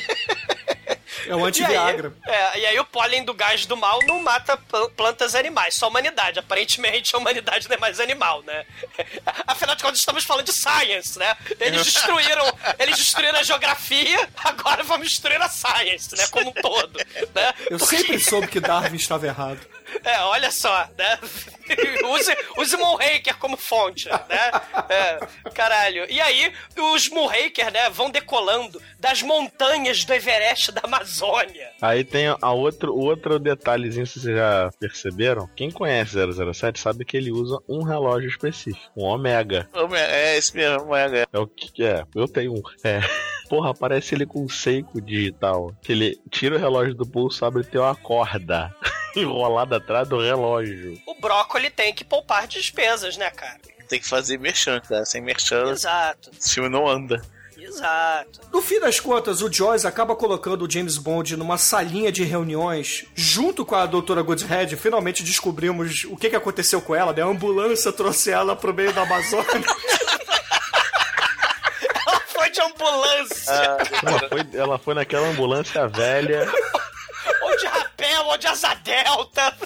É o E anti-Viagra. é, e aí o pólen do gás do mal não mata pl- plantas e animais, só a humanidade. Aparentemente a humanidade não é mais animal, né? Afinal de contas, estamos falando de science, né? Eles destruíram, eles destruíram a geografia, agora vamos destruir a science, né? Como um todo. Né? Eu Porque- sempre soube que Darwin estava errado. É, olha só, né? use, use Moonraker como fonte, né? É, caralho. E aí, os Moonraker, né, vão decolando das montanhas do Everest da Amazônia. Aí tem a outro, o outro detalhezinho, se vocês já perceberam. Quem conhece 007 sabe que ele usa um relógio específico, um Omega. É esse mesmo, é. É o que é. Eu tenho um. É. Porra, aparece ele com um Seiko digital. Que ele tira o relógio do pulso, abre e tem uma corda enrolada atrás do relógio. O brócoli tem que poupar despesas, né, cara? Tem que fazer merchan, cara. Sem merchan, Exato, esse filme não anda. exato. No fim das contas, o Joyce acaba colocando o James Bond numa salinha de reuniões, junto com a doutora Goodshead. Finalmente descobrimos o que, que aconteceu com ela, né? A ambulância trouxe ela pro meio da Amazônia. Ela foi de ambulância, Ela foi, ela foi naquela ambulância velha. Ou de de asa delta.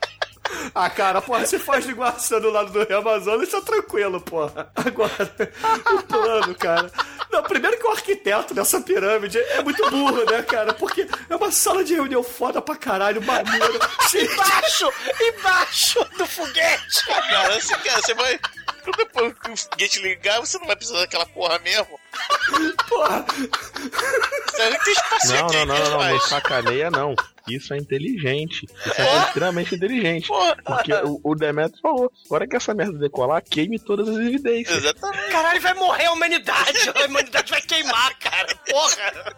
ah, cara, porra, você faz linguação do lado do Rio Amazonas, isso é tranquilo, porra. Agora, o plano, cara. Não, primeiro que o arquiteto dessa pirâmide é muito burro, né, cara? Porque é uma sala de reunião foda pra caralho, de Embaixo, embaixo do foguete. Cara, assim, cara, você vai. Depois que o foguete ligar, você não vai precisar daquela porra mesmo. porra. Você não tem espaço Não, aqui, não, não, não, não, mas- não sacaneia não. Isso é inteligente. Isso é extremamente inteligente. Porra. Porque o, o Demetrio falou: agora que essa merda decolar, queime todas as evidências. Exatamente. Caralho, vai morrer a humanidade. A humanidade vai queimar, cara. Porra.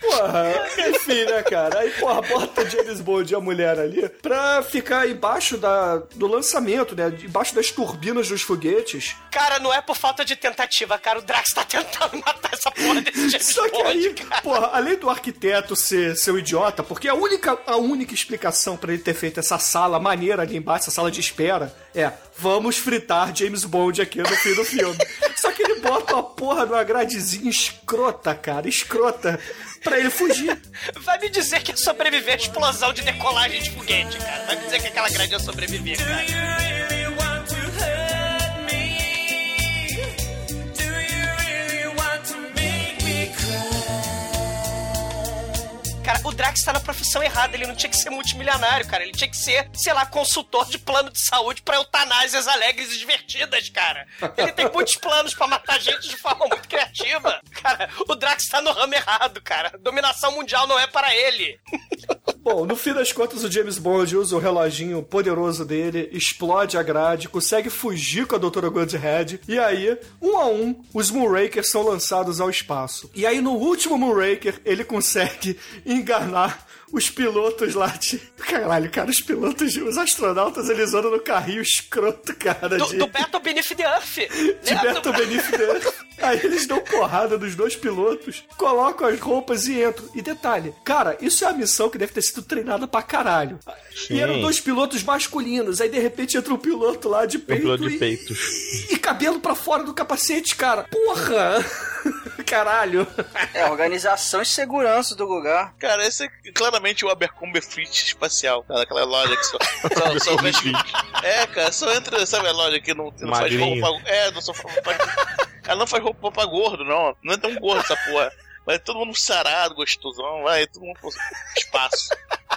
Porra, enfim, né, cara? Aí, porra, bota o James Bond e a mulher ali pra ficar embaixo da, do lançamento, né? Embaixo das turbinas dos foguetes. Cara, não é por falta de tentativa, cara. O Drax tá tentando matar essa porra desse James Só que Bond, aí, cara. porra, além do arquiteto ser seu idiota, porque a única, a única explicação pra ele ter feito essa sala maneira ali embaixo, essa sala de espera, é vamos fritar James Bond aqui no fim do filme. Só que ele bota uma porra numa gradezinha escrota, cara, escrota, pra ele fugir. Vai me dizer que ia sobreviver à explosão de decolagem de foguete, cara. Vai me dizer que aquela grade ia sobreviver, cara. O Drax tá na profissão errada. Ele não tinha que ser multimilionário, cara. Ele tinha que ser, sei lá, consultor de plano de saúde pra eutanásias alegres e divertidas, cara. Ele tem muitos planos pra matar gente de forma muito criativa. Cara, o Drax tá no ramo errado, cara. Dominação mundial não é para ele. Bom, no fim das contas, o James Bond usa o reloginho poderoso dele, explode a grade, consegue fugir com a Doutora Godhead, e aí, um a um, os Moonrakers são lançados ao espaço. E aí, no último Moonraker, ele consegue enganar os pilotos lá de. Caralho, cara, os pilotos, os astronautas, eles andam no carrinho escroto, cara. Do, de... do Battle Beneath the Earth. de? Beto Beneath the Earth. Aí eles dão porrada nos dois pilotos, colocam as roupas e entram. E detalhe, cara, isso é a missão que deve ter sido treinada pra caralho. Sim. E eram dois pilotos masculinos. Aí de repente entra um piloto lá de Um peito. piloto de e, peitos. e cabelo pra fora do capacete, cara. Porra! Caralho. É, organização e segurança do lugar. Cara, esse é claramente o Abercrombie Fleet espacial, cara, aquela loja que só, só, só vende... É, cara, só entra, sabe a loja que não, não faz Magrinho. roupa. É, não só faz... Ela não faz roupa pra gordo, não. Não é tão gordo essa porra. Vai todo mundo sarado, gostosão, vai todo mundo pro espaço.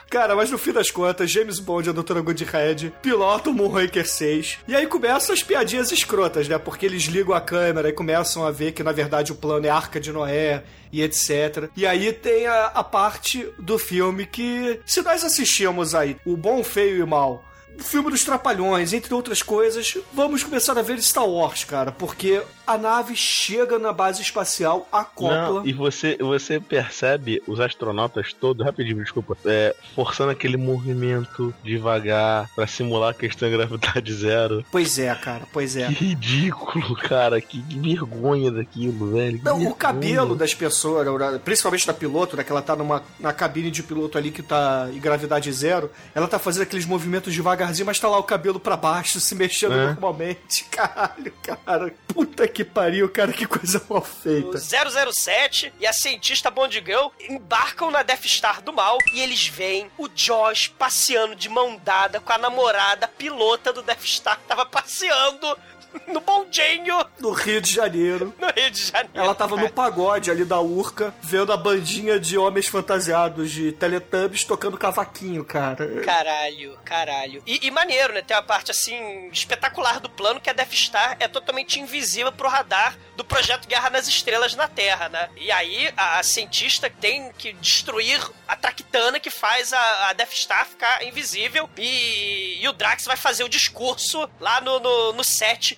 Cara, mas no fim das contas, James Bond e a Doutora Goodhead pilotam o Moonraker 6. E aí começam as piadinhas escrotas, né? Porque eles ligam a câmera e começam a ver que, na verdade, o plano é Arca de Noé e etc. E aí tem a, a parte do filme que, se nós assistimos aí o Bom, Feio e Mal, filme dos Trapalhões, entre outras coisas, vamos começar a ver Star Wars, cara, porque a nave chega na base espacial, acopla. Não, e você, você percebe os astronautas todos, rapidinho, desculpa, é, forçando aquele movimento devagar pra simular a questão de gravidade zero. Pois é, cara, pois é. Que ridículo, cara. Que, que vergonha daquilo, velho. que Não, o vergonha. cabelo das pessoas, principalmente da piloto, né, que ela tá numa, na cabine de piloto ali que tá em gravidade zero, ela tá fazendo aqueles movimentos devagarzinho, mas tá lá o cabelo pra baixo, se mexendo É. normalmente. Caralho, cara. Puta que pariu, cara, que coisa mal O feita. 007 e a cientista Bond Girl embarcam na Death Star do mal e eles veem o Josh passeando de mão dada com a namorada pilota do Death Star que tava passeando no bondinho No Rio de Janeiro. no Rio de Janeiro. Ela tava no pagode ali da Urca, vendo a bandinha de homens fantasiados de Teletubbies tocando cavaquinho, cara. Caralho, caralho. E, e maneiro, né? Tem uma parte assim espetacular do plano que a Death Star é totalmente invisível pro radar do projeto Guerra nas Estrelas na Terra, né? E aí a, a cientista tem que destruir a Tractana que faz a, a Death Star ficar invisível e, e o Drax vai fazer o discurso lá no, no, no set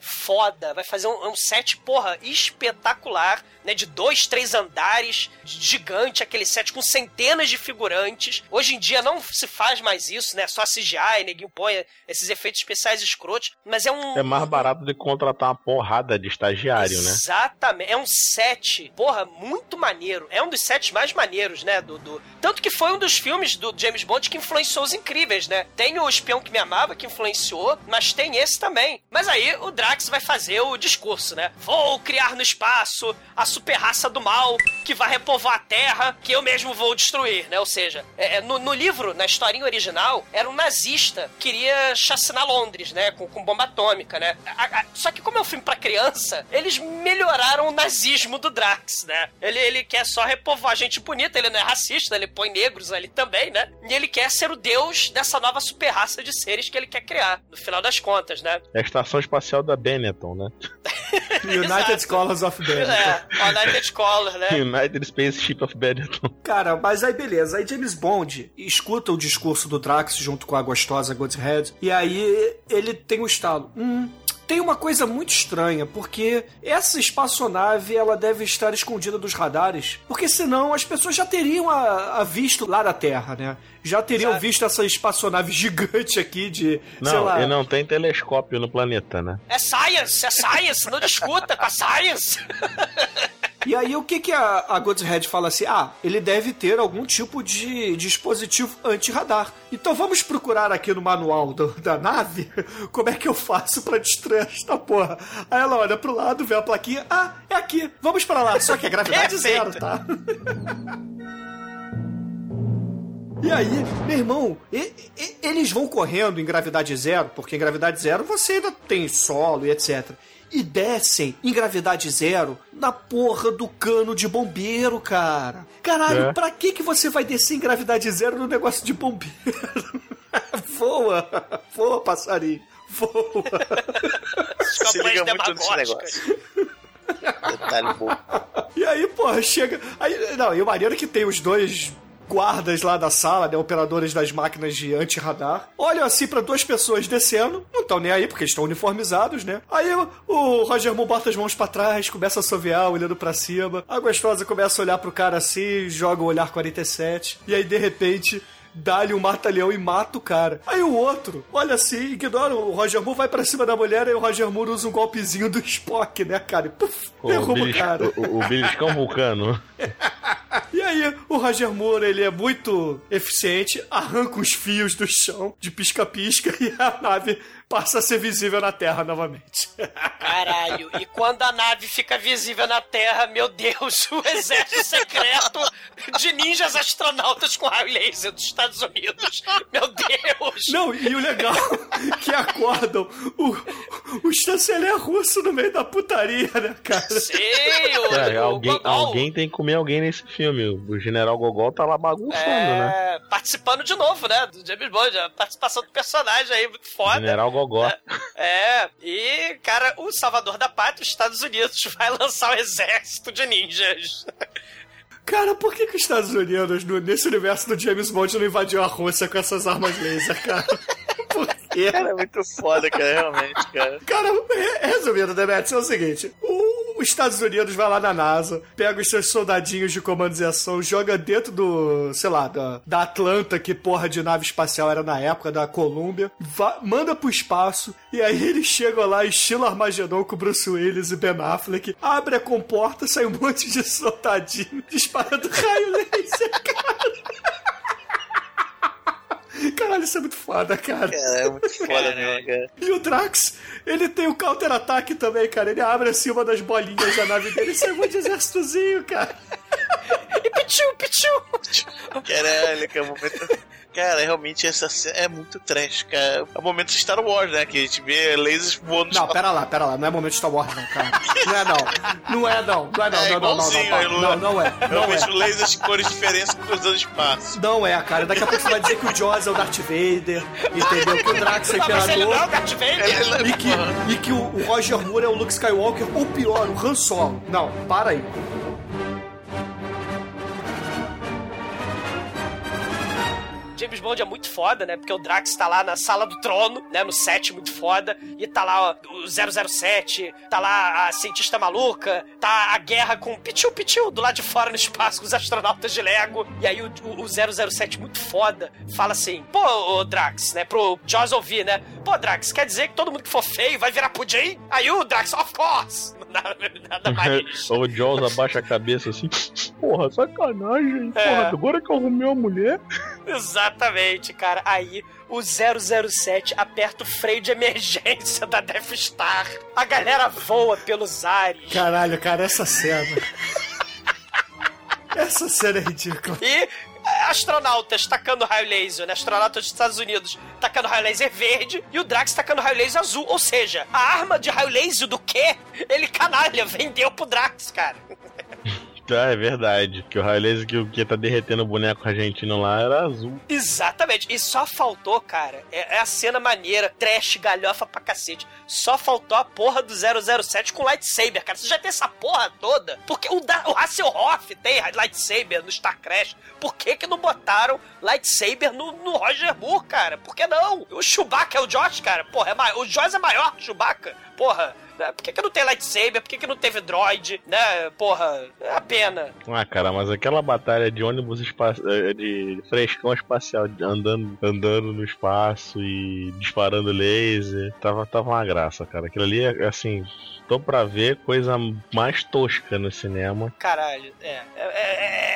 foda. Vai fazer um, um set, porra, espetacular, né? De dois, três andares, gigante, aquele set com centenas de figurantes. Hoje em dia não se faz mais isso, né? Só CGI, neguinho põe esses efeitos especiais escrotos. Mas é um. É mais barato de contratar uma porrada de estagiário, né? Exatamente. É um set, porra, muito maneiro. É um dos sets mais maneiros, né? Do, do- Tanto que foi um dos filmes do James Bond que influenciou os incríveis, né? Tem o Espião que Me Amava, que influenciou, mas tem esse também. Mas aí o Drax vai fazer o discurso, né? Vou criar no espaço a super raça do mal que vai repovoar a Terra, que eu mesmo vou destruir, né? Ou seja, é, é, no, no livro, na historinha original, era um nazista que queria chacinar Londres, né? Com, com bomba atômica, né? A- a- só que como é um filme pra criança, eles melhoraram o nazismo do Drax, né? Ele, ele quer só repovoar gente bonita, ele não é racista, ele põe negros ali também, né? E ele quer ser o deus dessa nova super raça de seres que ele quer criar, no final das contas, né? É a estação espacial da Benetton, né? United. Scholars of Benetton. É, United Scholar, né? United Spaceship of Benetton. Cara, mas aí beleza. Aí James Bond escuta o discurso do Drax junto com a gostosa Godhead. E aí ele tem um estalo. Hum, tem uma coisa muito estranha, porque essa espaçonave ela deve estar escondida dos radares, porque senão as pessoas já teriam a, a visto lá da Terra, né? Já teriam Sabe? visto essa espaçonave gigante aqui de, sei Não, lá... e não tem telescópio no planeta, né? É science, é science, não discuta com a science. E aí o que que a, a Godhead fala assim? Ah, ele deve ter algum tipo de dispositivo anti-radar. Então vamos procurar aqui no manual do- da nave como é que eu faço pra destruir esta porra. Aí ela olha pro lado, vê a plaquinha, ah, é aqui, vamos pra lá. Só que a gravidade Perfeito. zero, tá? E aí, meu irmão, e- e- eles vão correndo em gravidade zero, porque em gravidade zero você ainda tem solo e etc. E descem em gravidade zero na porra do cano de bombeiro, cara. Caralho, É. pra que, que você vai descer em gravidade zero no negócio de bombeiro? voa, voa, passarinho, voa. Se liga muito nesse negócio. Detalhe bom. E aí, porra, chega. Aí, não, e o maneiro é que tem os dois guardas lá da sala, né, operadores das máquinas de anti-radar, olham assim pra duas pessoas descendo, não estão nem aí porque estão uniformizados, né? Aí o, Roger Moore bota as mãos pra trás, começa a assoviar, olhando pra cima. A gostosa começa a olhar pro cara assim, joga o olhar 47, e aí de repente dá-lhe um mata-leão e mata o cara. Aí o outro, olha assim, ignora o Roger Moore, vai pra cima da mulher, aí o Roger Moore usa um golpezinho do Spock, né, cara? E puf, O, derruba o belis, cara. o, o beliscão vulcano. E aí, o Roger Moore, ele é muito eficiente, arranca os fios do chão de pisca-pisca e a nave passa a ser visível na Terra novamente. Caralho, e quando a nave fica visível na Terra, meu Deus, o exército secreto de ninjas astronautas com raio laser dos Estados Unidos. Meu Deus! Não, e o legal que acordam o, o chanceler russo no meio da putaria, né, cara? Sim, o, É, o alguém, alguém tem que comer alguém nesse filme. O General Gogol tá lá bagunçando, né? É, participando de novo, né? Do James Bond, a participação do personagem aí, muito foda. General Gogó. É, e, cara, o salvador da pátria, os Estados Unidos, vai lançar um exército de ninjas. Cara, por que, que os Estados Unidos, no- nesse universo do James Bond, não invadiu a Rússia com essas armas laser, cara? Por quê? Cara, é muito foda, cara, realmente, cara. Cara, re- resumindo, Demetrius, é o seguinte: o- os Estados Unidos vai lá na NASA, pega os seus soldadinhos de comandos e ação, joga dentro do, sei lá, da, da Atlanta, que porra de nave espacial era na época, da Columbia, va- manda pro espaço, e aí eles chegam lá, estilo Armagedon com Bruce Willis e Ben Affleck, abre a comporta, sai um monte de soldadinho disparando raio laser, cara. Caralho, isso é muito foda, cara. Cara, é muito foda mesmo, cara. E o Drax, ele tem o counter-ataque também, cara. Ele abre assim uma das bolinhas da nave dele e sai um monte de exércitozinho, cara. E pitiu, pitiu! Caralho, que é momento. Cara, realmente essa cena é muito trash, cara. É o momento de Star Wars, né? Que a gente vê lasers voando Não, pera lá, pera lá. Não é momento de Star Wars, não, cara. Não é, não. Não é, não. Não é, não. É não, não, não, não, não, é. Não Realmente, é. lasers de cores diferentes cruzando espaço. Não é, cara. Daqui a pouco você vai dizer que o Jaws é o Darth Vader, entendeu? Que o Drax é Não, mas ele não, imperador. Darth Vader. E que, e que o, o Roger Moore é o Luke Skywalker, ou pior, o Han Solo. Não, para aí. James Bond é muito foda, né? Porque o Drax tá lá na sala do trono, né? No set muito foda. E tá lá ó, o 007, tá lá a cientista maluca, tá a guerra com o Pichu Pichu do lado de fora no espaço com os astronautas de Lego. E aí o, o, o 007 muito foda fala assim: pô, Drax, né? Pro Jaws ouvir, né? Pô, Drax, quer dizer que todo mundo que for feio vai virar pudim? Aí o Drax, of course! Nada, nada mais. o Jaws abaixa a cabeça assim. Porra, sacanagem. É. Porra, agora que eu arrumei uma mulher. Exatamente, cara. Aí o 007 aperta o freio de emergência da Death Star. A galera voa pelos ares. Caralho, cara, essa cena. Essa cena é ridícula. E astronautas tacando raio laser, né? Astronautas dos Estados Unidos tacando raio laser verde e o Drax tacando raio laser azul. Ou seja, a arma de raio laser do quê? Ele canalha, vendeu pro Drax, cara. Ah, é verdade. Que o raio laser que, que tá derretendo o boneco argentino lá era azul. Exatamente. E só faltou, cara, é, é a cena maneira, trash, galhofa pra cacete. Só faltou a porra do 007 com lightsaber, cara. Você já tem essa porra toda? Porque o, da, o Hasselhoff tem lightsaber no Star Crash. Por que que não botaram lightsaber no, no Roger Moore, cara? Por que não? O Chewbacca é o Josh, cara. Porra, é o Josh é maior que o Chewbacca. Porra, né? Por que, que não tem lightsaber? Por que, que não teve droid? Né? Porra, é a pena. Ah, cara, mas aquela batalha de ônibus espaço, eh, de frescão espacial, andando, andando no espaço e disparando laser, tava, tava uma graça, cara. Aquilo ali, é, assim, tô pra ver coisa mais tosca no cinema. Caralho, é. É,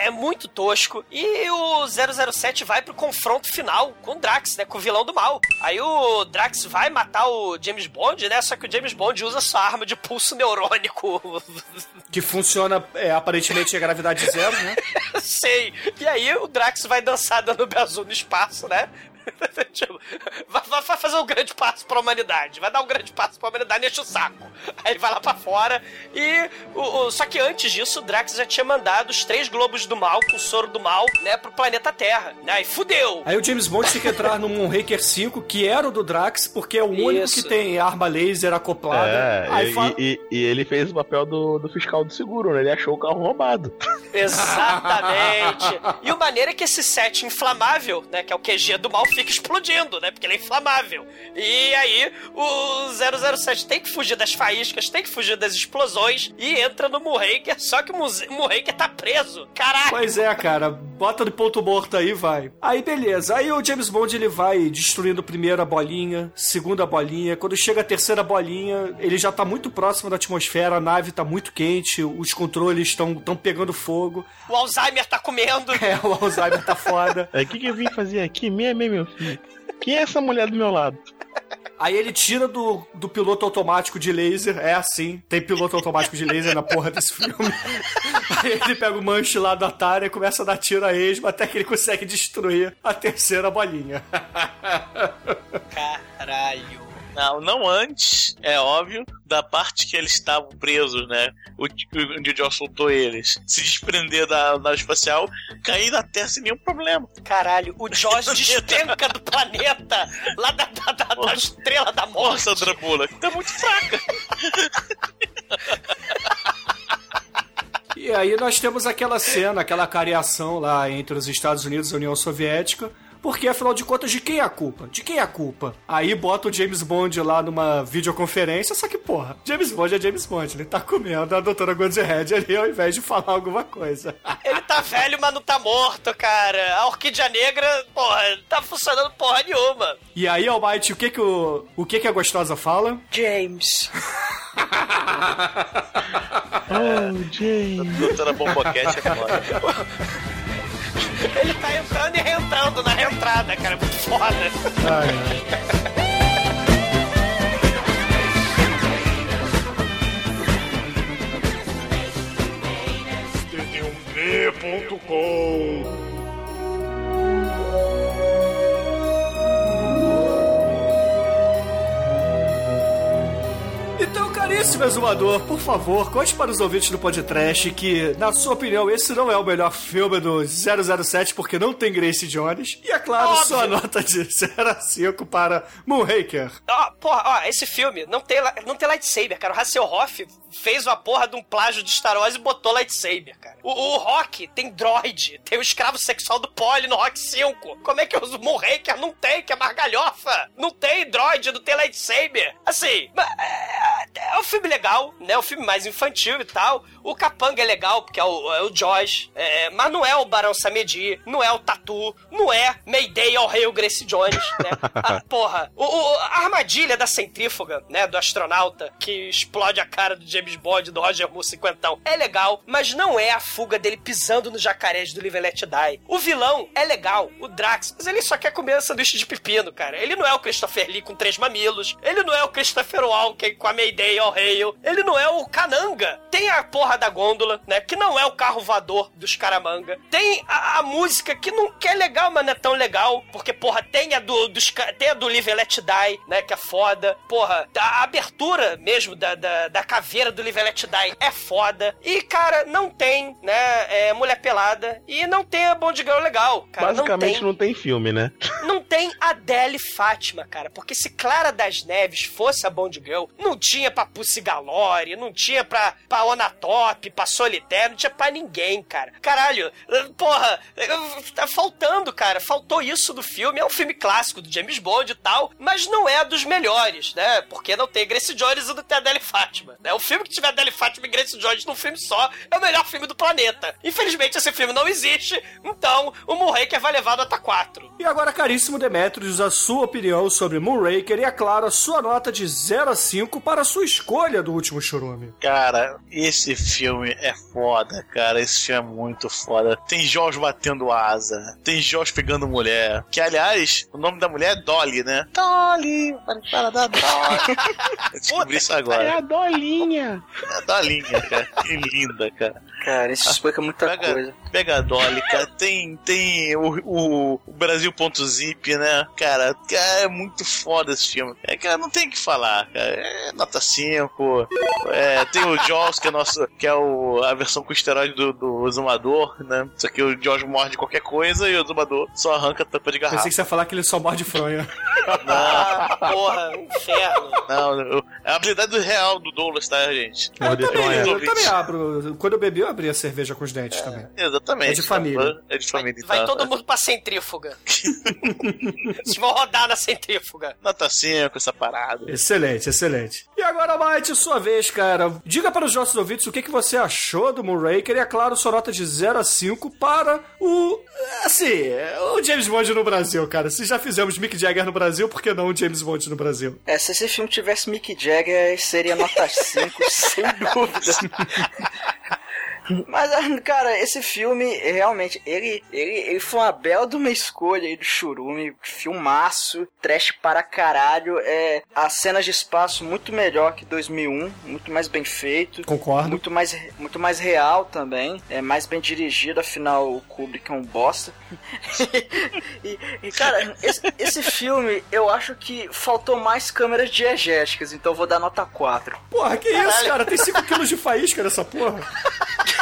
é- é muito tosco. E o 007 vai pro confronto final com o Drax, né? Com o vilão do mal. Aí o Drax vai matar o James Bond, né? Só que o James Bond usa sua arma de pulso neurônico. Que funciona, é, aparentemente, a gravidade zero, né? Sei. E aí o Drax vai dançar dando azul no espaço, né? Tipo, vai, vai- vai fazer um grande passo pra humanidade. Vai dar um grande passo pra humanidade e enche o saco. Aí vai lá pra fora e. O, o- só que antes disso, o Drax já tinha mandado os três globos do mal, com o soro do mal, né, pro planeta Terra. Né? Aí fudeu! Aí o James Bond tem que entrar no Moonraker 5, que era o do Drax, porque é o único Isso. que tem arma laser acoplada. É, Aí e, fala- e- e ele fez o papel do, do fiscal do seguro, né? Ele achou o carro roubado. Exatamente. E o maneiro é que esse set inflamável, né, que é o QG do mal, fica explodindo, né, porque ele é inflamável. E aí o 007 tem que fugir das faíscas, tem que fugir das explosões e entra no Moonraker, só que o Moonraker tá preso. Caraca! Pois é, cara, bota de ponto morto aí, vai. Aí beleza, aí o James Bond ele vai destruindo primeiro a bolinha, segunda bolinha, quando chega a terceira bolinha, ele já tá muito próximo da atmosfera, a nave tá muito quente, os controles estão tão pegando fogo, O Alzheimer tá comendo. é, o Alzheimer tá foda. É, o que, que eu vim fazer aqui? Meia, meia, meu filho. Quem é essa mulher do meu lado? Aí ele tira do, do piloto automático de laser, é assim, tem piloto automático de laser na porra desse filme. Aí ele pega o manche lá do Atari e começa a dar tiro a esmo até que ele consegue destruir a terceira bolinha. Caralho. Não, não antes, é óbvio, da parte que eles estavam presos, né? O, onde o Josh soltou eles. Se desprender da nave espacial, cair na Terra sem nenhum problema. Caralho, o Josh despenca do planeta, lá da, da, da, da estrela da morte. Sandra Bullock, tá muito fraca. E aí nós temos aquela cena, aquela cariação lá entre os Estados Unidos e a União Soviética. Porque, afinal de contas, de quem é a culpa? De quem é a culpa? Aí bota o James Bond lá numa videoconferência, só que, porra, James Bond é James Bond, ele tá comendo a doutora Goodshead ali ao invés de falar alguma coisa. Ele tá velho, mas não tá morto, cara. A Orquídea Negra, porra, tá funcionando porra nenhuma. E aí, Almighty, o que que o, o que que a gostosa fala? James. Oh, James. Doutora Bomboquete é foda. Ele tá entrando e reentrando na reentrada, cara. Muito foda. Então, caríssimo exumador, por favor, conte para os ouvintes do podcast que, na sua opinião, esse não é o melhor filme do 007 porque não tem Grace Jones. E, é claro, Óbvio. sua nota de 0 a 5 para Moonraker. Ó, porra, ó, esse filme não tem, não tem lightsaber, cara. O Hasselhoff fez uma porra de um plágio de Star Wars e botou lightsaber, cara. O, o Rock tem droid, tem o escravo sexual do Poli no Rock 5. Como é que o Moonraker não tem, que é margalhofa? Não tem droid, não tem lightsaber. Assim, é, é um filme legal, né? Um filme mais infantil e tal. O Capanga é legal, porque é o, é o Josh. é, mas não é o Barão Samedi, não é o Tatu, não é Mayday ao Rei o Grace Jones, né? Ah, porra, o, o- a armadilha da centrífuga, né, do astronauta, que explode a cara do James Bond, do Roger Moore cinquentão, é legal, mas não é a fuga dele pisando nos jacarés do Live Let Die. O vilão é legal, o Drax, mas ele só quer comer sanduíche de pepino, cara. Ele não é o Christopher Lee com três mamilos, ele não é o Christopher Walken com a Mayday ao Hail, ele não é o Kananga. Tem a porra da gôndola, né, que não é o carro voador dos Caramanga. Tem a, a música que não que é legal, mas não é tão legal, porque, porra, tem a do, dos, tem a do Live Let Die, né, que é foda. Porra, a abertura mesmo da, da, da caveira do Live Let Die é foda. E, cara, não tem, né, é, mulher pelada e não tem a Bond Girl legal, cara. Basicamente não não tem filme, né? tem, não tem Adele Fátima, cara. Porque se Clara das Neves fosse a Bond Girl, não tinha Papu MC Galore, não tinha pra, pra Onatop, pra Solitaire, não tinha pra ninguém, cara. Caralho, porra, tá faltando, cara. Faltou isso do filme. É um filme clássico do James Bond e tal, mas não é dos melhores, né? Porque não tem Grace Jones e não tem a Adele Fátima. Né? O filme que tiver Adele Fátima e Grace Jones num filme só é o melhor filme do planeta. Infelizmente, esse filme não existe, então o Moonraker vai levar nota 4. E agora, caríssimo Demetrius, a sua opinião sobre Moonraker e, é claro, a sua nota de 0 a 5 para a sua escolha do último churume. Cara, esse filme é foda, cara. Esse filme é muito foda. Tem Jorge batendo asa, tem Jorge pegando mulher. Que, aliás, o nome da mulher é Dolly, né? Dolly, para, para da Dolly. Eu descobri isso agora. É a Dolinha. É a Dolinha, cara. Que linda, cara. Cara, isso explica muita Pega, coisa. pega a Dolly, cara. Tem, tem o, o, o Brasil.zip, né? Cara, cara, é muito foda esse filme. É, cara, não tem o que falar, cara. É nota 5. É, tem o Jaws, que é, nosso, que é o, a versão com esteroide do, do Exumador, né? Só que o Jaws morre de qualquer coisa e o Exumador só arranca a tampa de garrafa. Pensei que você ia falar que ele só morde fronha. Ah, porra, inferno. Não, eu- é a habilidade real do Douglas, tá, gente? Morder Eu também, eu também abro. Quando eu bebi, eu abri a cerveja com os dentes também. Exatamente. É de família. É de família, Vai então. todo mundo pra centrífuga. Vocês vão rodar na centrífuga. Nota 5, essa parada. Excelente, excelente. Agora, Mike, sua vez, cara. Diga para os nossos ouvintes o que, que você achou do Moonraker e, é claro, sua nota de 0 a 5 para o. Assim, o James Bond no Brasil, cara. Se já fizemos Mick Jagger no Brasil, por que não o James Bond no Brasil? É, se esse filme tivesse Mick Jagger, seria nota 5, sem dúvida. Mas, cara, esse filme, realmente, ele, ele, ele foi uma bela de uma escolha aí do Churume, filmaço, trash para caralho, é, as cenas de espaço muito melhor que 2001, muito mais bem feito. Concordo. Muito mais, muito mais real também, é mais bem dirigido, afinal o Kubrick é um bosta. e, e, cara, esse, esse filme, eu acho que faltou mais câmeras diegéticas, então eu vou dar nota 4. Porra, que isso, cara? Tem 5 quilos de faísca nessa porra.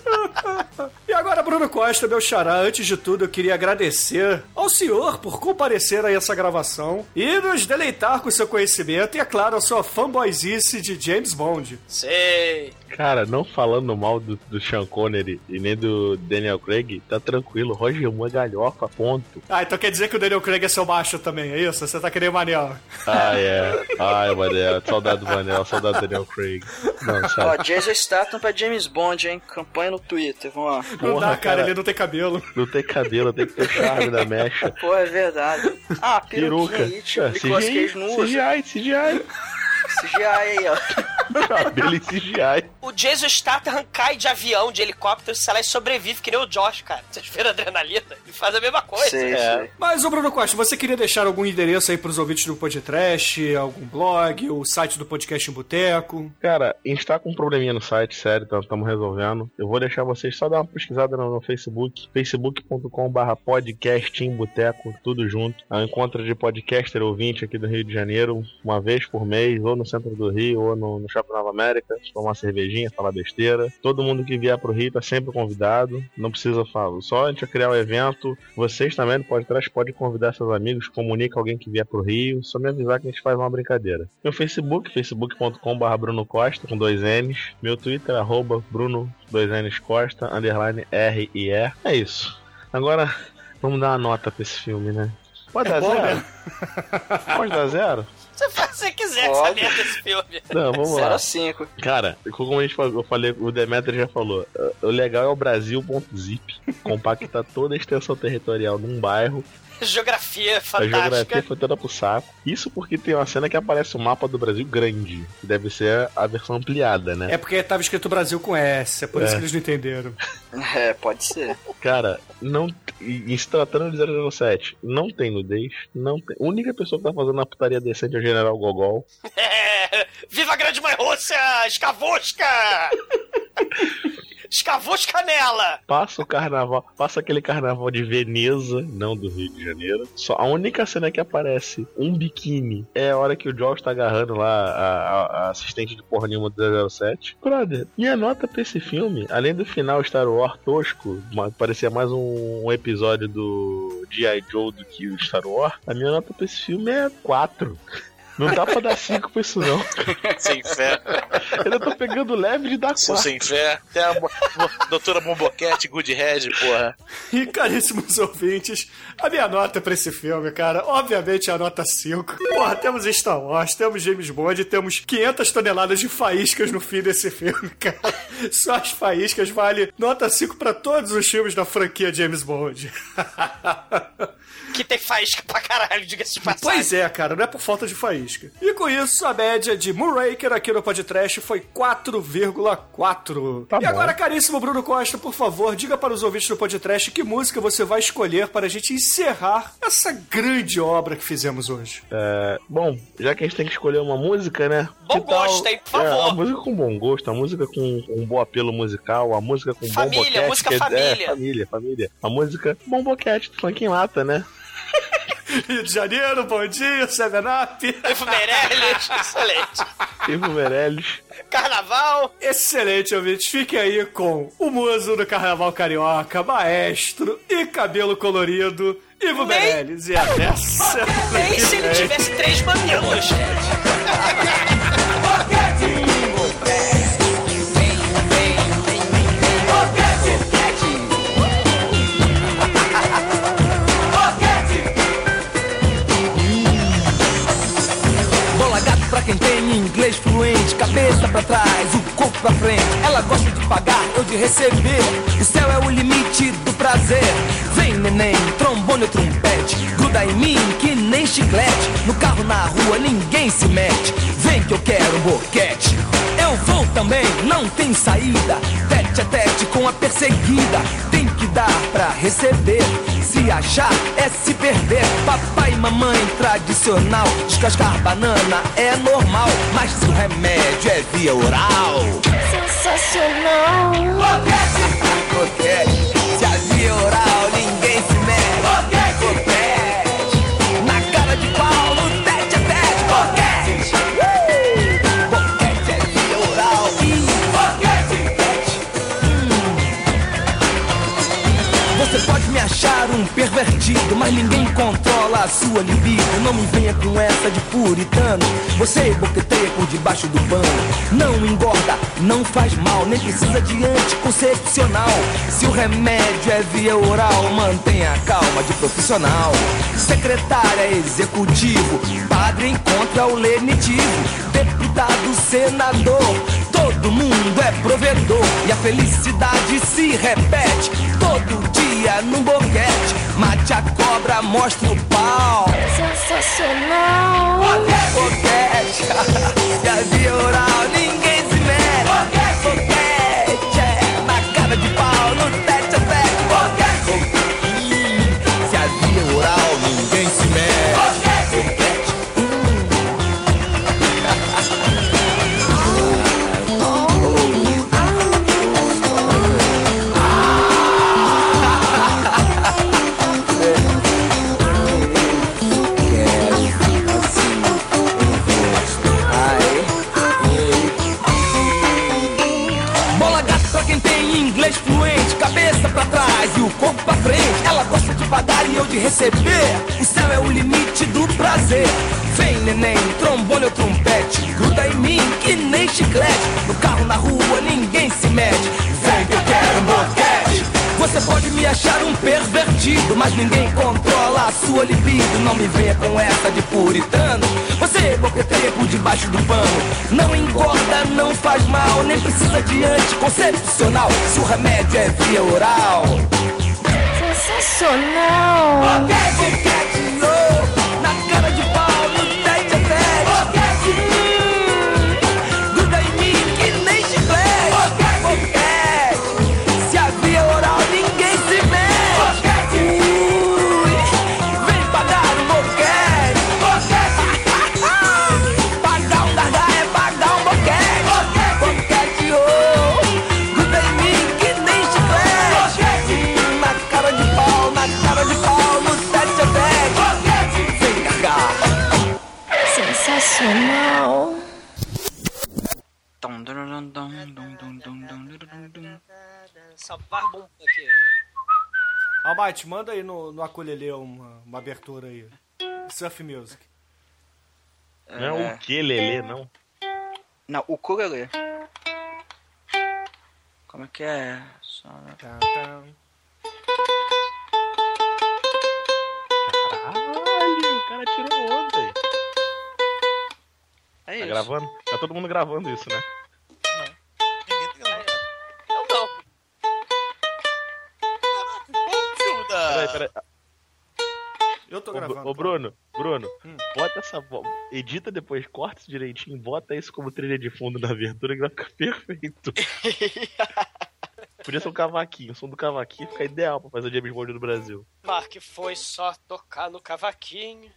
e agora, Bruno Costa, meu xará, antes de tudo, eu queria agradecer ao senhor por comparecer a essa gravação e nos deleitar com seu conhecimento e, é claro, a sua fanboyzice de James Bond. Sei. Cara, não falando mal do, do Sean Connery e nem do Daniel Craig, tá tranquilo. Roger Moore é galhofa, ponto. Ah, então quer dizer que o Daniel Craig é seu macho também, é isso? Você tá querendo Manel? Ah, é. Ai, Manel. Saudade do Manel, saudade do Daniel Craig. Não, Ó, sabe. Jason Statham pra James Bond, hein? Campanha no Twitter, vamos lá. Não Porra, dá, cara, cara. ele não tem cabelo. Não tem cabelo, tem que ter charme da mecha. Pô, é verdade. Ah, Peruca. aí, tipo, É, usa. CGI, CGI. CGI aí, ó. Cabelo e CGI. O Jason Statham cai de avião, de helicóptero, sei lá, e sobrevive que nem o Josh, cara. Vocês viram a adrenalina? Ele faz a mesma coisa. Sei, É. sei. Mas, ô Bruno Costa, você queria deixar algum endereço aí pros ouvintes do Podcast, algum blog, o site do Podcast em Boteco? Cara, a gente tá com um probleminha no site, sério, estamos resolvendo. Eu vou deixar vocês só dar uma pesquisada no, no Facebook, facebook.com.br podcast em boteco, tudo junto. É um encontro de podcaster ouvinte aqui do Rio de Janeiro, uma vez por mês, ou no centro do Rio, ou no, no Shopping Nova América, tomar uma cervejinha, falar besteira. Todo mundo que vier pro Rio tá sempre convidado, não precisa falar. Só a gente criar o evento, vocês também no podcast podem convidar seus amigos, comunica alguém que vier pro Rio, só me avisar que a gente faz uma brincadeira. Meu Facebook, facebook.com.br Bruno Costa, com dois N's. Meu Twitter, arroba Bruno, dois N's Costa, underline R e E. É isso. Agora, vamos dar uma nota pra esse filme, né? Pode dar bom, zero? né? Pode dar zero? Você faz o que você quiser com Óbvio. essa merda desse filme. Não, vamos 0 lá. a 5. Cara, como a gente falou, eu falei, o Demetrio já falou, o legal é o Brasil.zip, compacta toda a extensão territorial num bairro, Geografia a fantástica. geografia foi toda pro saco. Isso porque tem uma cena que aparece o mapa do Brasil grande, que deve ser a versão ampliada, né? É porque tava escrito Brasil com S, é por isso É. que eles não entenderam. É, pode ser. Cara, não. E, e se tratando de 007, não tem nudez, não tem. A única pessoa que tá fazendo uma putaria decente é o General Gogol. É, viva a grande mãe Rússia! Escavosca! Escavosca nela! Passa o carnaval, passa aquele carnaval de Veneza, não do Rio de Janeiro. Só a única cena que aparece um biquíni é a hora que o Josh tá agarrando lá a, a- a assistente de porra nenhuma do 07. Brother, minha nota pra esse filme, além do final Star Wars tosco, parecia mais um, um episódio do G.I. Joe do que o Star Wars, a minha nota pra esse filme é 4. Não dá pra dar cinco pra isso, não. Sem fé. Eu tô pegando leve de dar Seu quatro. sem fé. Tem a doutora Momboquete, Good Head, porra. E caríssimos ouvintes, a minha nota pra esse filme, cara, obviamente é a nota 5. Porra, temos Star Wars, temos James Bond e temos 500 toneladas de faíscas no fim desse filme, cara. Só as faíscas vale nota 5 pra todos os filmes da franquia James Bond. Que tem faísca pra caralho, diga-se de passagem. Pois é, cara, não é por falta de faísca. E com isso, a média de Moonraker aqui no podcast foi 4,4. Tá e bom. agora, caríssimo Bruno Costa, por favor, diga para os ouvintes do podcast que música você vai escolher para a gente encerrar essa grande obra que fizemos hoje. É, bom, já que a gente tem que escolher uma música, né? Bom que tal- gosto, hein? Por É, favor. a música com bom gosto, a música com um bom apelo musical, a música com Família, bom boquete. música que é- família. É, família, família. A música bom boquete, do funk em lata, né? Rio de Janeiro, bom dia, Seven Up. Ivo Meirelles, excelente. Ivo Meirelles. Carnaval. Excelente, ouvintes. Fique aí com o muso do Carnaval Carioca, maestro e cabelo colorido, Ivo Nem- Meirelles. E até a semana Nem que se ele tivesse três mamilos. inglês fluente, cabeça pra trás, o corpo pra frente. Ela gosta de pagar, eu de receber. O céu é o limite do prazer. Vem neném, trombone ou trompete, gruda em mim que nem chiclete. No carro, na rua, ninguém se mete. Vem que eu quero um boquete. Também, não tem saída. Tete a tete com a perseguida. Tem que dar pra receber. Se achar é se perder. Papai e mamãe tradicional. Descascar banana é normal. Mas o remédio é via oral. Sensacional. Boquete. Se a via oral pervertido, mas ninguém controla a sua libido. Não me venha com essa de puritano. Você boqueteia por debaixo do pano. Não engorda, não faz mal, nem precisa de anticoncepcional. Se o remédio é via oral, mantenha a calma de profissional. Secretária, executivo, padre encontra o lenitivo. Deputado, senador, todo mundo é provedor. E a felicidade se repete todo dia num boquete. Mate a cobra, mostra o pau. Sensacional. Boquete, e a via oral ninguém se mete. Boquete, receber. O céu é o limite do prazer. Vem neném, trombone ou trompete, gruda em mim que nem chiclete. No carro, na rua, ninguém se mete. Vem que eu quero um boquete. Você pode me achar um pervertido, mas ninguém controla a sua libido. Não me venha com essa de puritano. Você boqueteia por debaixo do pano. Não engorda, não faz mal, nem precisa de anticoncepcional. Se o remédio é via oral. Sensacional. Almighty, manda aí no, no acolhelê uma, uma abertura aí. Surf Music. Não é o que, Lelê, não? Não, o ukulele. Como é que é? Só... Caralho, o cara tirou onda. É Tá isso. gravando? Tá todo mundo gravando isso, né? Peraí, peraí. Eu tô gravando. ô, Bruno, Bruno, Hum. bota essa. Edita depois, corta isso direitinho, bota isso como trilha de fundo na abertura que vai ficar perfeito. Podia ser um cavaquinho, o som do cavaquinho fica ideal pra fazer o James Bond do Brasil. Mark foi só tocar no cavaquinho.